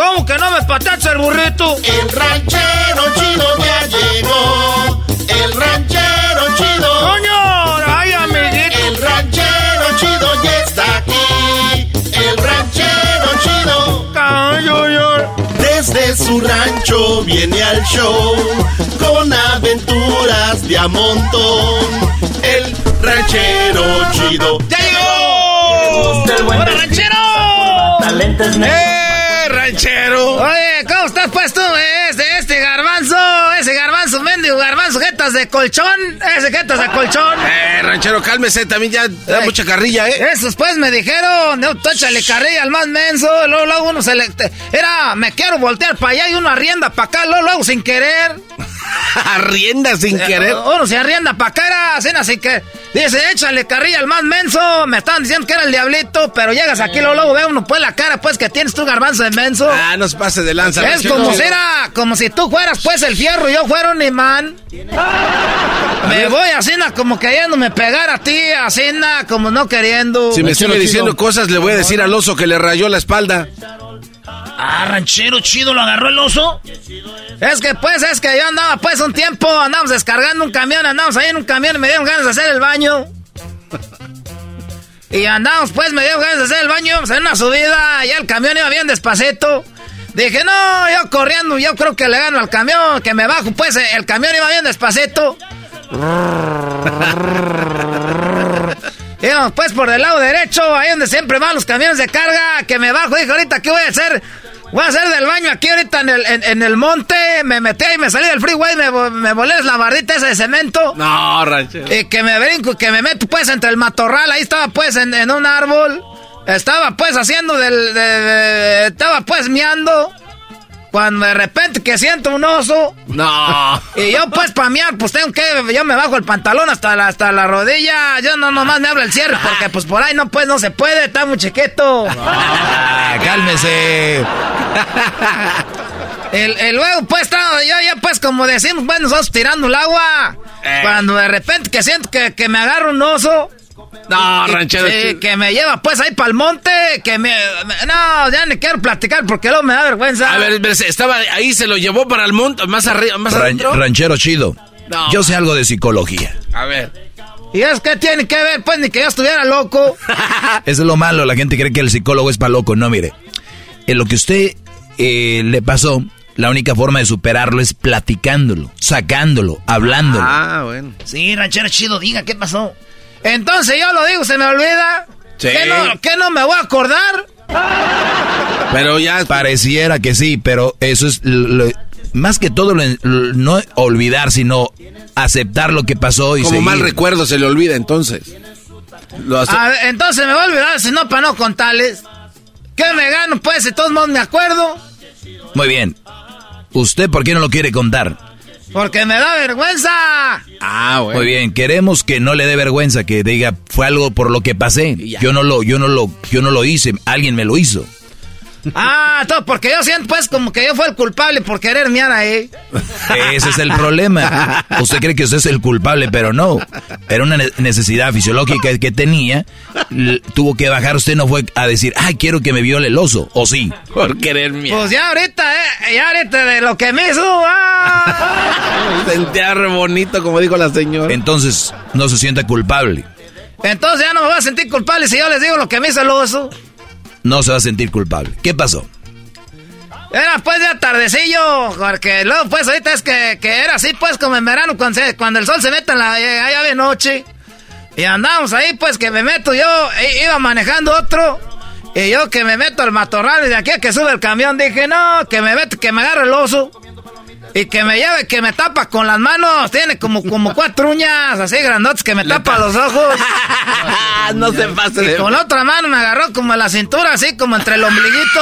¿Cómo que no me patacha el burrito? El ranchero chido ya llegó. El ranchero chido. ¡Coño! ¡Ay, amiguito! El ranchero chido ya está aquí. El ranchero chido. Desde su rancho viene al show con aventuras de a montón. El ranchero chido. ¡Ya llegó! ¡Hola, ranchero! ¡Eh, ranchero! Oye, ¿cómo estás pues tú? Este, este garbanzo, ese garbanzo mendigo, garbanzo, jetas de colchón, ese jetas de colchón. Eh, ranchero, cálmese, también ya da mucha carrilla, ¿eh? Esos pues me dijeron, no, tú échale carrilla al más menso, luego, luego uno se le... Era, me quiero voltear para allá y uno arrienda para acá, luego, luego sin querer. Arrienda sin querer. Uno se arrienda acá, era así, así que... Dice, échale carrilla al más menso, me estaban diciendo que era el diablito, pero llegas aquí, luego, luego ve uno pues la cara pues que tienes tu garbanzo de menso. Ah, no se pase de lanza. Es como si era, como si tú fueras pues el fierro y yo fuera un imán. Me voy así, na, como queriéndome pegar a ti, na, como no queriendo. Si me sigue diciendo cosas, le voy a decir al oso que le rayó la espalda. Ah, ranchero chido, lo agarró el oso. Es que pues, es que yo andaba pues un tiempo, andamos descargando un camión, andamos ahí en un camión y me dieron ganas de hacer el baño. Y andamos pues, me dieron ganas de hacer el baño, íbamos en una subida, ya el camión iba bien despacito. Dije, no, yo corriendo, yo creo que le gano al camión, que me bajo, pues el camión iba bien despacito. Íbamos pues por el lado derecho, ahí donde siempre van los camiones de carga, que me bajo, dije, ahorita, ¿qué voy a hacer? Voy a hacer del baño aquí ahorita en el, en, en el monte, me metí y me salí del freeway, me, me volé la bardita esa de cemento. No, ranchero. Y que me brinco, que me meto pues entre el matorral, ahí estaba pues en, en un árbol. Estaba pues haciendo del... de- de- estaba pues miando. Cuando de repente que siento un oso. No. Y yo pues para mear, pues tengo que... Yo me bajo el pantalón hasta la, hasta la rodilla. Yo no nomás me hablo el cierre porque pues por ahí no pues no se puede. Está muy chiquito. Ah, cálmese. El, el luego, pues, estaba yo ya, pues, como decimos, pues, nosotros tirando el agua. Cuando de repente que siento que, que me agarra un oso. No, ranchero sí, chido. que me lleva, pues, ahí para el monte. Que me, me- No, ya ni quiero platicar porque luego me da vergüenza. A ver, estaba ahí, se lo llevó para el monte, más arriba, más Ran- adentro. ranchero chido. No. Yo sé algo de psicología. A ver. ¿Y es que tiene que ver? Pues, ni que yo estuviera loco. Eso es lo malo, la gente cree que el psicólogo es para loco. No, mire, en lo que usted eh, le pasó, la única forma de superarlo es platicándolo, sacándolo, hablándolo. Ah, bueno. Sí, ranchero chido, diga, ¿qué pasó? Entonces yo lo digo, se me olvida. Sí. ¿Qué no, qué no me voy a acordar? Pero ya... Pareciera que sí, pero eso es... lo- más que todo, lo- lo- no olvidar, sino aceptar lo que pasó y Como seguir. mal recuerdo se le olvida entonces. Lo hace- A ver, entonces me voy a olvidar, si no, para no contarles. ¿Qué me gano? Pues, de todos modos me acuerdo. Muy bien. ¿Usted por qué no lo quiere contar? Porque me da vergüenza. Ah, Muy bien, queremos que no le dé vergüenza, que diga fue algo por lo que pasé. Yo no lo, yo no lo, yo no lo hice, alguien me lo hizo. Ah, todo, porque yo siento pues como que yo fui el culpable por querer miar ahí. Ese es el problema. Usted cree que usted es el culpable, pero no. Era una ne- necesidad fisiológica que tenía. Tuvo que bajar. Usted no fue a decir, ay, quiero que me viole el oso. ¿O sí? Por querer miar. Pues ya ahorita, eh, ya ahorita de lo que me hizo. ah. Sentía re bonito, como dijo la señora. Entonces, no se sienta culpable. Entonces ya no me voy a sentir culpable si yo les digo lo que me hizo el oso. No se va a sentir culpable. ¿Qué pasó? Era pues de tardecillo, porque luego pues ahorita es que, que era así pues como en verano cuando, se- cuando el sol se mete en la eh, allá de noche. Y andamos ahí pues que me meto yo, i- iba manejando otro. Y yo que me meto al matorral y de aquí a que sube el camión dije, no, que me meto, que me agarre el oso. Y que me lleve, que me tapa con las manos. Tiene como, como cuatro uñas así grandotes que me tapa los ojos. no se pase Y de... con la otra mano me agarró como la cintura, así como entre el ombliguito.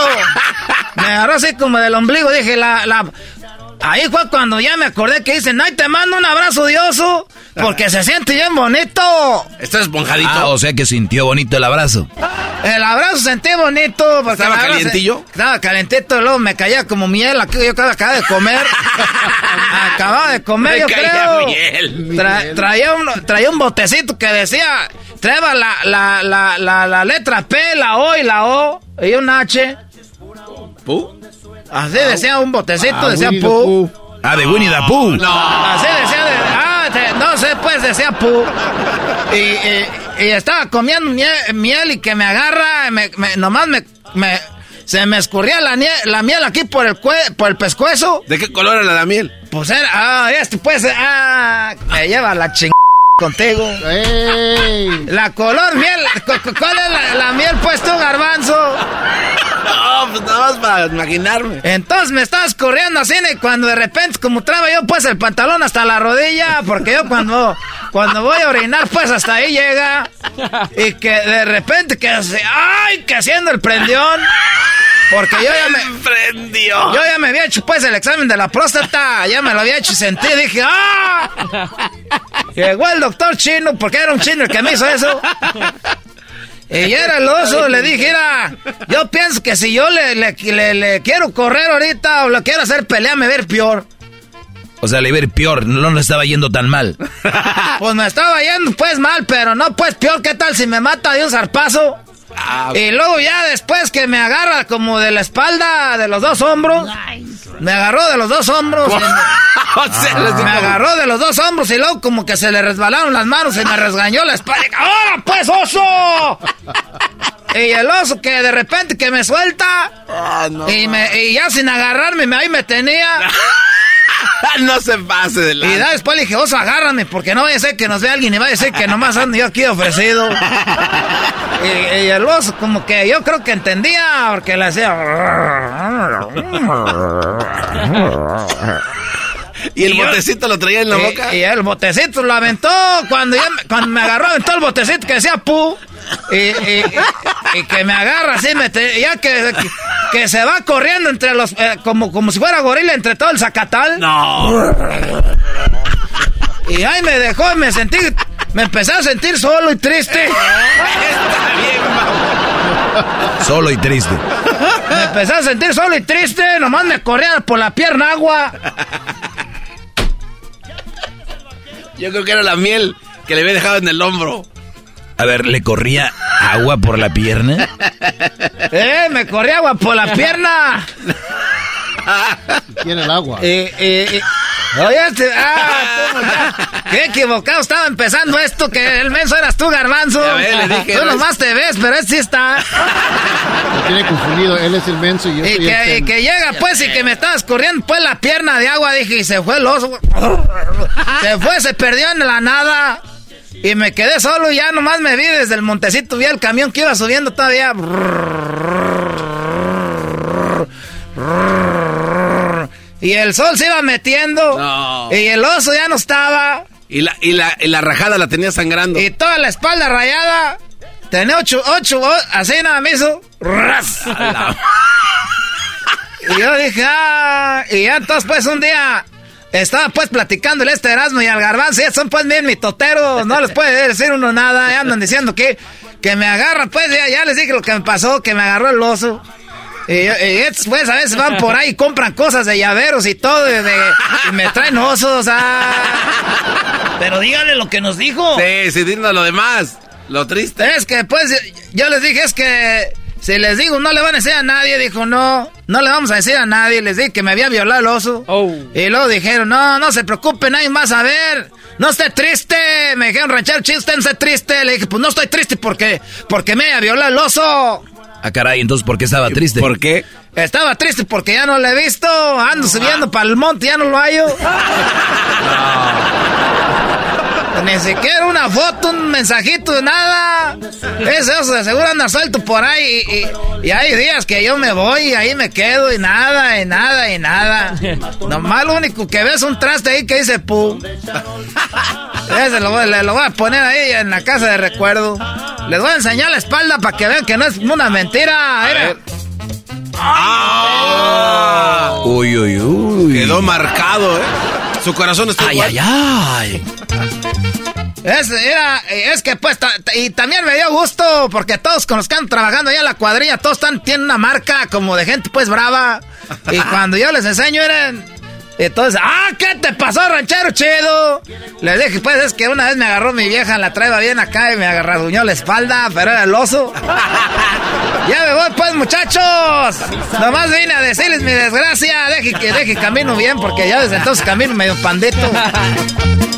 Me agarró así como del ombligo. Dije, la, la... Ahí fue cuando ya me acordé que dicen, ay, te mando un abrazo de oso, porque se siente bien bonito. Está esponjadito. Ah, o sea que sintió bonito el abrazo. El abrazo sentí bonito. Porque ¿Estaba calientillo? Estaba calientito, luego me caía como miel, aquí yo acababa de comer. acababa de comer, Me yo caía creo. miel. Tra- traía, un, traía un botecito que decía, traía la, la, la, la, la letra P, la O y la O, y un H. ¿Pu? Así decía un botecito, Ah, the Pu. Ah, de Winnie the Pooh. Así decía, de- ah, te- no sé, pues decía Pu. Y, y- y estaba comiendo miel, miel y que me agarra, me, me- nomás me, me- se me escurría la, nie- la miel aquí por el, cue- por el pescuezo. ¿De qué color era la miel? Pues era, ah, este pues, ah, me lleva la contigo. La color miel, cu- cu- ¿cuál es la, la miel pues tú, garbanzo? No, pues nada más para imaginarme. Entonces me estabas corriendo así y cuando de repente, como traba yo pues el pantalón hasta la rodilla, porque yo cuando, cuando voy a orinar pues hasta ahí llega, y que de repente que hace, ay, que haciendo el prendión, porque yo ya me... Prendió. Yo ya me había hecho pues el examen de la próstata, ya me lo había hecho y sentí, dije, ¡ah! Llegó el doctor chino, porque era un chino el que me hizo eso. Y era el oso, le dije, mira, yo pienso que si yo le, le, le- le quiero correr ahorita o le quiero hacer pelea, me ver peor. O sea, le iba a ir peor, no le estaba yendo tan mal. Pues me estaba yendo pues mal, pero no pues peor, ¿qué tal si me mata de un zarpazo? Y luego ya después que me agarra como de la espalda, de los dos hombros. Me agarró de los dos hombros. y me, me agarró de los dos hombros y luego como que se le resbalaron las manos y me resgañó la espalda. ¡Ahora pues, oso! Y el oso que de repente que me suelta. y, me, y ya sin agarrarme, me- ahí me tenía. no se pase de la. Y ya después le dije, oso, agárrame, porque no vaya a ser que nos vea alguien y vaya a ser que nomás ando yo aquí ofrecido. y, y el oso como que yo creo que entendía, porque le hacía... ¿Y el botecito lo traía en la y- boca? Y el botecito lo aventó cuando, ya me, cuando me agarró, aventó el botecito que decía pu. Y, y- y que me agarra así, me te- ya que, que, que se va corriendo entre los, eh, como, como si fuera gorila entre todo el zacatal. No. Y ahí me dejó y me sentí, me empecé a sentir solo y triste. Solo y triste. Me empecé a sentir solo y triste, nomás me corría por la pierna agua. Yo creo que era la miel que le había dejado en el hombro. A ver, ¿le corría agua por la pierna? ¡Eh! Me corría agua por la pierna. Tiene el agua. Eh, eh, eh. Oye, este, ah. Qué equivocado estaba empezando esto, que el menso eras tú, garbanzo. Le dije, tú ¿no? nomás te ves, pero este sí está. Lo tiene confundido. Él es el menso y yo Y soy que, el y que llega pues y que me estabas corriendo pues la pierna de agua, dije, y se fue el oso. Se fue, se perdió en la nada. Y me quedé solo y ya nomás me vi desde el montecito, vi el camión que iba subiendo todavía. Y el sol se iba metiendo. No. Y el oso ya no estaba. Y la, y la, y la rajada la tenía sangrando. Y toda la espalda rayada. Tenía ocho, ocho, así nada me hizo. ras. Y yo dije, ah, y ya entonces pues un día estaba pues platicando el este Erasmo y al Garbanzo, ya son pues bien mitoteros, no les puede decir uno nada, ya andan diciendo que, que me agarra, pues ya, ya les dije lo que me pasó, que me agarró el oso. Y, y estos, pues a veces van por ahí y compran cosas de llaveros y todo, y, de- y me traen osos, ah. Pero dígale lo que nos dijo. Sí, sí, dinos lo demás. Lo triste. Es que pues yo les dije, es que si les digo no le van a decir a nadie, dijo no, no le vamos a decir a nadie, les dije que me había violado el oso. Y luego dijeron, no, no se preocupe, nadie más a ver, no esté triste, me dijeron ranchero chido, usted no esté triste, le dije, pues no estoy triste porque, porque me había violado el oso. Ah, caray, entonces, ¿por qué estaba triste? ¿Por qué? Estaba triste porque ya no lo he visto, ando subiendo para el monte, ya no lo hallo. Ni siquiera una foto, un mensajito, nada. Ese oso de seguro anda suelto por ahí. Y, y- y hay días que yo me voy y ahí me quedo y nada, y nada, y nada. Nomás lo único que ves es un traste ahí que dice pu. Ese lo, lo voy a poner ahí en la casa de recuerdo. Les voy a enseñar la espalda para que vean que no es una mentira. Mira. Uy, uy, uy. Quedó marcado, ¿eh? Su corazón está Ay, ay, ay. Es, era- es que pues, y también me dio gusto porque todos con los que andan trabajando allá en la cuadrilla, todos están, tienen una marca como de gente pues brava. Y cuando yo les enseño eran... Entonces, ah, ¿qué te pasó, ranchero chido? Les dije, pues es que una vez me agarró mi vieja, la traeba bien acá y me agarraduñó la espalda, pero era el oso. ya me voy pues, muchachos. Nomás vine a decirles mi desgracia. Deje que deje camino bien porque ya desde entonces camino medio pandito.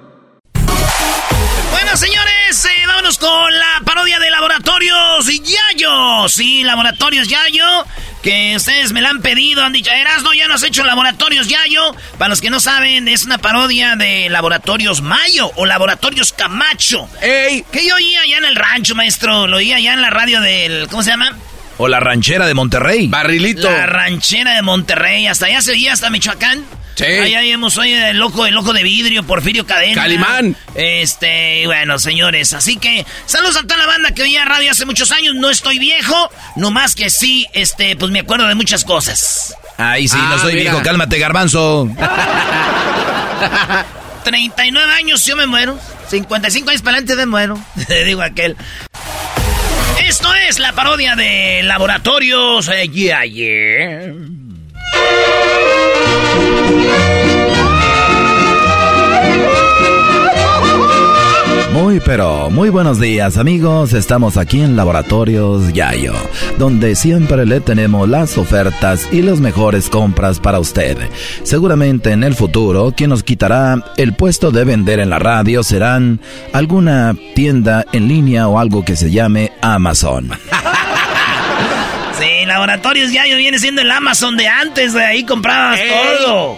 Bueno, señores, eh, vámonos con la parodia de Laboratorios Yayo. Sí, Laboratorios Yayo, que ustedes me la han pedido, han dicho, Erasno, ya nos has hecho Laboratorios Yayo. Para los que no saben, es una parodia de Laboratorios Mayo o Laboratorios Camacho. ¡Ey! Que yo oía allá en el rancho, maestro, lo oía allá en la radio del, ¿cómo se llama? O la ranchera de Monterrey. Barrilito. La ranchera de Monterrey, hasta allá se oía, hasta Michoacán. Sí. Allá vimos hoy el loco, el ojo de vidrio, Porfirio Cadena. Calimán. Este, bueno, señores, así que saludos a toda la banda que oía radio hace muchos años. No estoy viejo, nomás que sí, este, pues me acuerdo de muchas cosas. Ay, sí, no Ah, soy mira. viejo, cálmate, garbanzo. 39 años yo me muero. 55 años para adelante me muero. Le digo aquel. Esto es la parodia de Laboratorios eh, Yeah, yeah. Muy pero muy buenos días amigos, estamos aquí en Laboratorios Yayo, donde siempre le tenemos las ofertas y las mejores compras para usted. Seguramente en el futuro quien nos quitará el puesto de vender en la radio serán alguna tienda en línea o algo que se llame Amazon. Sí, Laboratorios Yayo viene siendo el Amazon de antes, de ahí comprabas todo.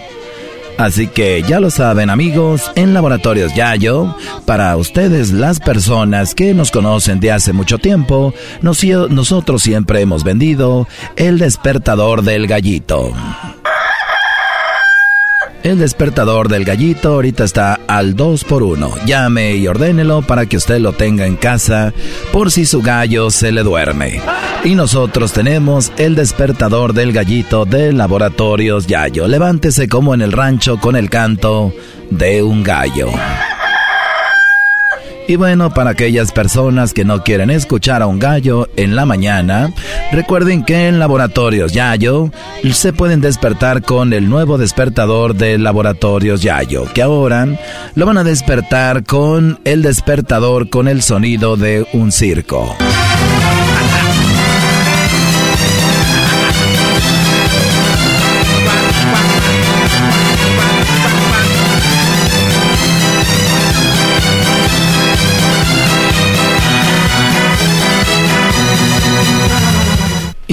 Así que ya lo saben amigos, en Laboratorios Yayo, para ustedes las personas que nos conocen de hace mucho tiempo, nosotros siempre hemos vendido el despertador del gallito. El despertador del gallito ahorita está al 2 por 1 Llame y ordénelo para que usted lo tenga en casa por si su gallo se le duerme. Y nosotros tenemos el despertador del gallito de Laboratorios Yayo. Levántese como en el rancho con el canto de un gallo. Y bueno, para aquellas personas que no quieren escuchar a un gallo en la mañana, recuerden que en Laboratorios Yayo se pueden despertar con el nuevo despertador de Laboratorios Yayo, que ahora lo van a despertar con el despertador con el sonido de un circo.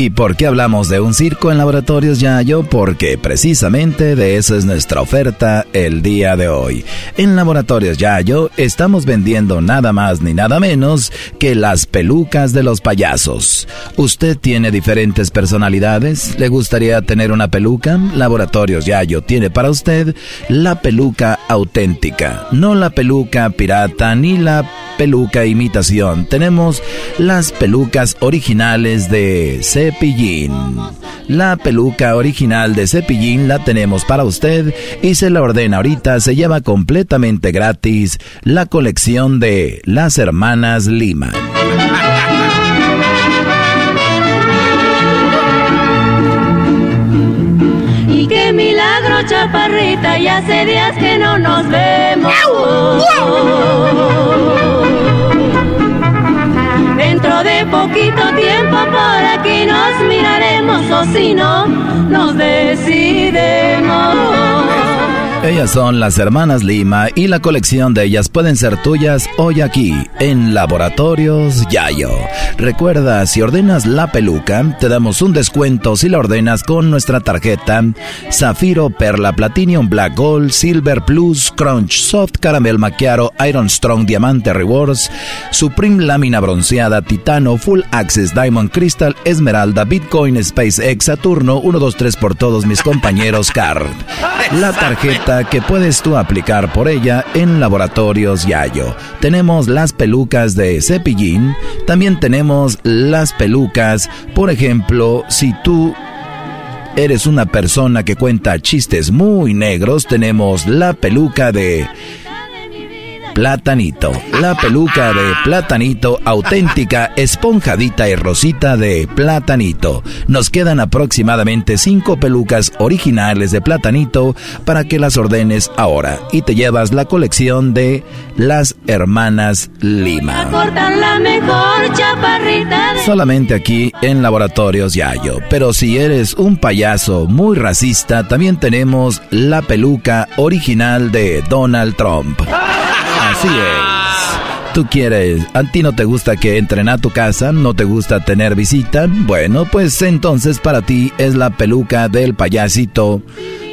¿Y por qué hablamos de un circo en laboratorios Yayo? Porque precisamente de eso es nuestra oferta el día de hoy. En laboratorios Yayo estamos vendiendo nada más ni nada menos que las pelucas de los payasos. ¿Usted tiene diferentes personalidades? ¿Le gustaría tener una peluca? Laboratorios Yayo tiene para usted la peluca auténtica, no la peluca pirata ni la peluca imitación. Tenemos las pelucas originales de Cepillín. La peluca original de Cepillín la tenemos para usted y se la ordena ahorita. Se lleva completamente gratis la colección de las hermanas Lima. Y qué milagro, chaparrita, ya hace días que no nos vemos. De poquito tiempo por aquí nos miraremos o si no, nos decidemos. Ellas son las hermanas Lima y la colección de ellas pueden ser tuyas hoy aquí en Laboratorios Yayo. Recuerda, si ordenas la peluca, te damos un descuento si la ordenas con nuestra tarjeta Zafiro, Perla, Platinum, Black Gold, Silver Plus, Crunch, Soft Caramel Macchiato, Iron Strong, Diamante Rewards, Supreme Lámina Bronceada, Titano, Full Access, Diamond Crystal, Esmeralda, Bitcoin, SpaceX, Saturno, 1, 2, 3 por todos mis compañeros Card. La tarjeta que puedes tú aplicar por ella en Laboratorios Yayo. Tenemos las pelucas de cepillín, también tenemos las pelucas, por ejemplo, si tú eres una persona que cuenta chistes muy negros, tenemos la peluca de Platanito. La peluca de Platanito auténtica, esponjadita y rosita de Platanito. Nos quedan aproximadamente cinco pelucas originales de Platanito para que las ordenes ahora y te llevas la colección de las hermanas Lima. Solamente aquí en Laboratorios Yayo. Pero si eres un payaso muy racista, también tenemos la peluca original de Donald Trump. Así es. Tú quieres, a ti no te gusta que entren a tu casa, no te gusta tener visita. Bueno, pues entonces para ti es la peluca del payasito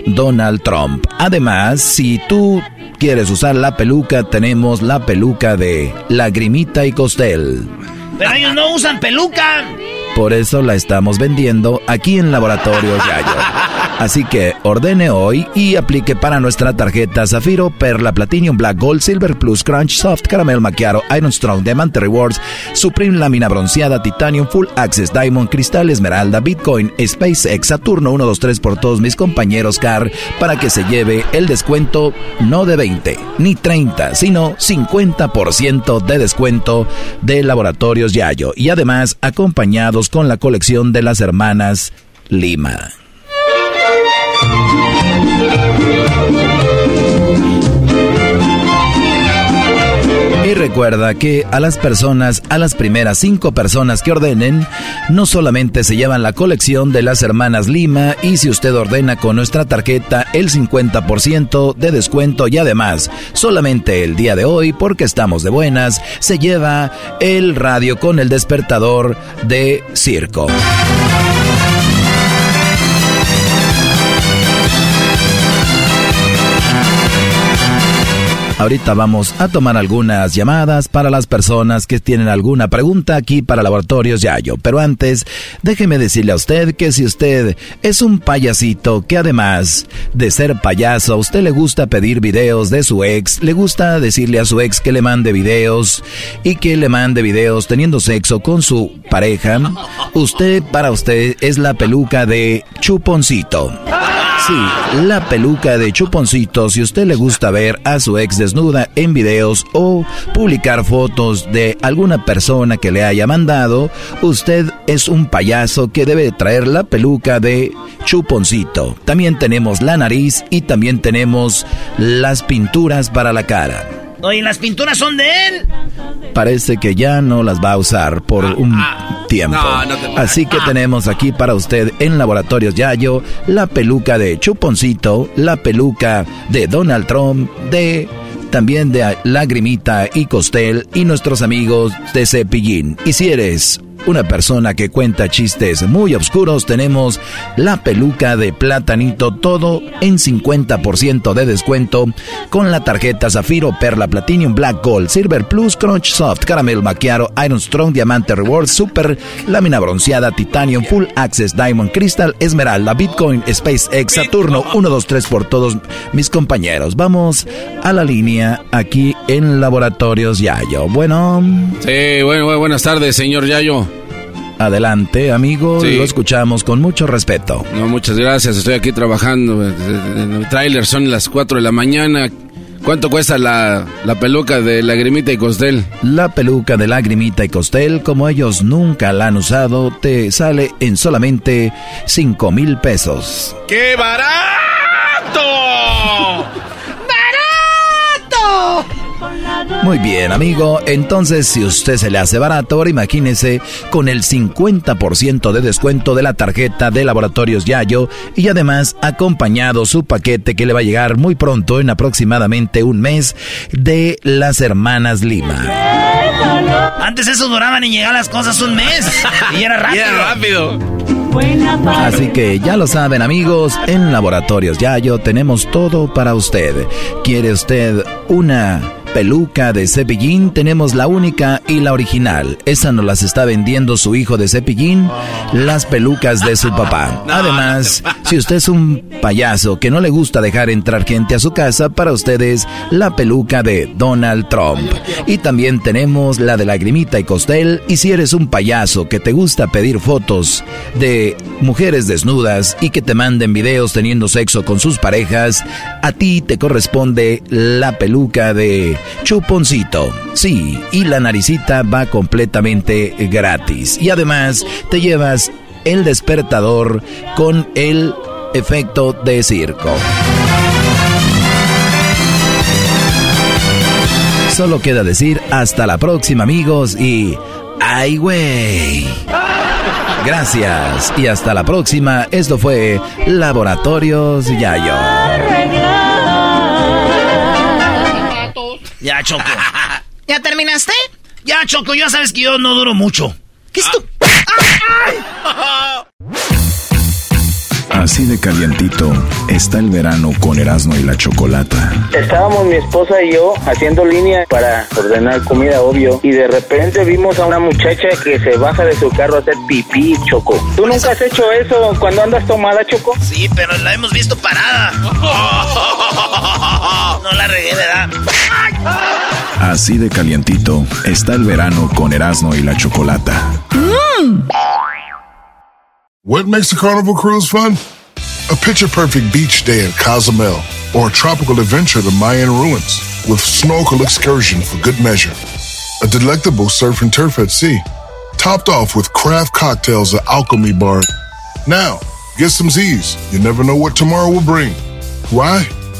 Donald Trump. Además, si tú quieres usar la peluca, tenemos la peluca de Lagrimita y Costel. Pero ellos no usan peluca. Por eso la estamos vendiendo aquí en Laboratorio Yayo. Así que ordene hoy y aplique para nuestra tarjeta Zafiro, Perla, Platinum, Black Gold, Silver Plus, Crunch, Soft, Caramel Macchiato, Iron Strong, Diamante Rewards, Supreme Lámina Bronceada, Titanium, Full Access, Diamond, Cristal, Esmeralda, Bitcoin, SpaceX, Saturno 1, 2, 3 por todos mis compañeros CAR para que se lleve el descuento no de 20 ni 30, sino 50% de descuento de Laboratorios Yayo y además acompañados con la colección de las hermanas Lima. Recuerda que a las personas, a las primeras cinco personas que ordenen, no solamente se llevan la colección de las hermanas Lima y si usted ordena con nuestra tarjeta el 50% de descuento y además solamente el día de hoy porque estamos de buenas se lleva el radio con el despertador de circo. Ahorita vamos a tomar algunas llamadas para las personas que tienen alguna pregunta aquí para Laboratorios Yayo. Pero antes, déjeme decirle a usted que si usted es un payasito que además de ser payaso, a usted le gusta pedir videos de su ex, le gusta decirle a su ex que le mande videos y que le mande videos teniendo sexo con su pareja, usted para usted es la peluca de chuponcito. Sí, la peluca de chuponcito si usted le gusta ver a su ex desnuda en videos o publicar fotos de alguna persona que le haya mandado, usted es un payaso que debe traer la peluca de chuponcito. También tenemos la nariz y también tenemos las pinturas para la cara. Oye, ¿las pinturas son de él? Parece que ya no las va a usar por ah, un ah. tiempo. Así que tenemos aquí para usted en Laboratorios Yayo la peluca de Chuponcito, la peluca de Donald Trump, de también de Lagrimita y Costel y nuestros amigos de Cepillín. Y si eres una persona que cuenta chistes muy oscuros, tenemos la peluca de platanito, todo en 50% de descuento con la tarjeta Zafiro, Perla, Platinum, Black Gold, Silver Plus, Crunch Soft, Caramel Maquiaro, Iron Strong, Diamante Reward, Super, Lámina Bronceada, Titanium, Full Access, Diamond Crystal, Esmeralda, Bitcoin, SpaceX, Saturno, 1, 2, 3 por todos mis compañeros. Vamos a la línea aquí en Laboratorios Yayo. Bueno. Sí, bueno, buenas tardes, señor Yayo. Adelante, amigo, lo escuchamos con mucho respeto. No, muchas gracias, estoy aquí trabajando. En el tráiler son las 4 de la mañana. ¿Cuánto cuesta la, la, peluca de Lagrimita y Costel? La peluca de Lagrimita y Costel, como ellos nunca la han usado, te sale en solamente 5 mil pesos. ¡Qué! ¡Barato! Muy bien, amigo. Entonces, si usted se le hace barato, ahora imagínese con el 50% de descuento de la tarjeta de Laboratorios Yayo y además acompañado su paquete que le va a llegar muy pronto, en aproximadamente un mes, de las hermanas Lima. Antes eso duraban en llegar las cosas un mes y era rápido. Y era rápido. Así que ya lo saben amigos, en Laboratorios Yayo tenemos todo para usted. ¿Quiere usted una peluca de Cepillín tenemos la única y la original. Esa nos las está vendiendo su hijo de Cepillín, las pelucas de su papá. Además, si usted es un payaso que no le gusta dejar entrar gente a su casa, para ustedes la peluca de Donald Trump. Y también tenemos la de Lagrimita y Costel. Y si eres un payaso que te gusta pedir fotos de mujeres desnudas y que te manden videos teniendo sexo con sus parejas, a ti te corresponde la peluca de chuponcito. Sí, y la naricita va completamente gratis. Y además te llevas el despertador con el efecto de circo. Solo queda decir hasta la próxima amigos y... ¡Ay, güey! Gracias y hasta la próxima. Esto fue Laboratorios Yayo. Ya, Choco. ¿Ya terminaste? Ya, Choco, ya sabes que yo no duro mucho. ¿Qué es tú? Así de calientito está el verano con Erasmo y la Chocolata. Estábamos mi esposa y yo haciendo línea para ordenar comida, obvio, y de repente vimos a una muchacha que se baja de su carro a hacer pipí, Choco. ¿Tú nunca has hecho eso cuando andas tomada, Choco? Sí, pero la hemos visto parada. No la regué, ¿verdad? Así de calientito está el verano con Erasmo y la Chocolata. Mm. What makes a carnival cruise fun? A picture perfect beach day in Cozumel or a tropical adventure to Mayan ruins with snorkel excursion for good measure. A delectable surf and turf at sea, topped off with craft cocktails at Alchemy Bar. Now, get some Z's. You never know what tomorrow will bring. Why?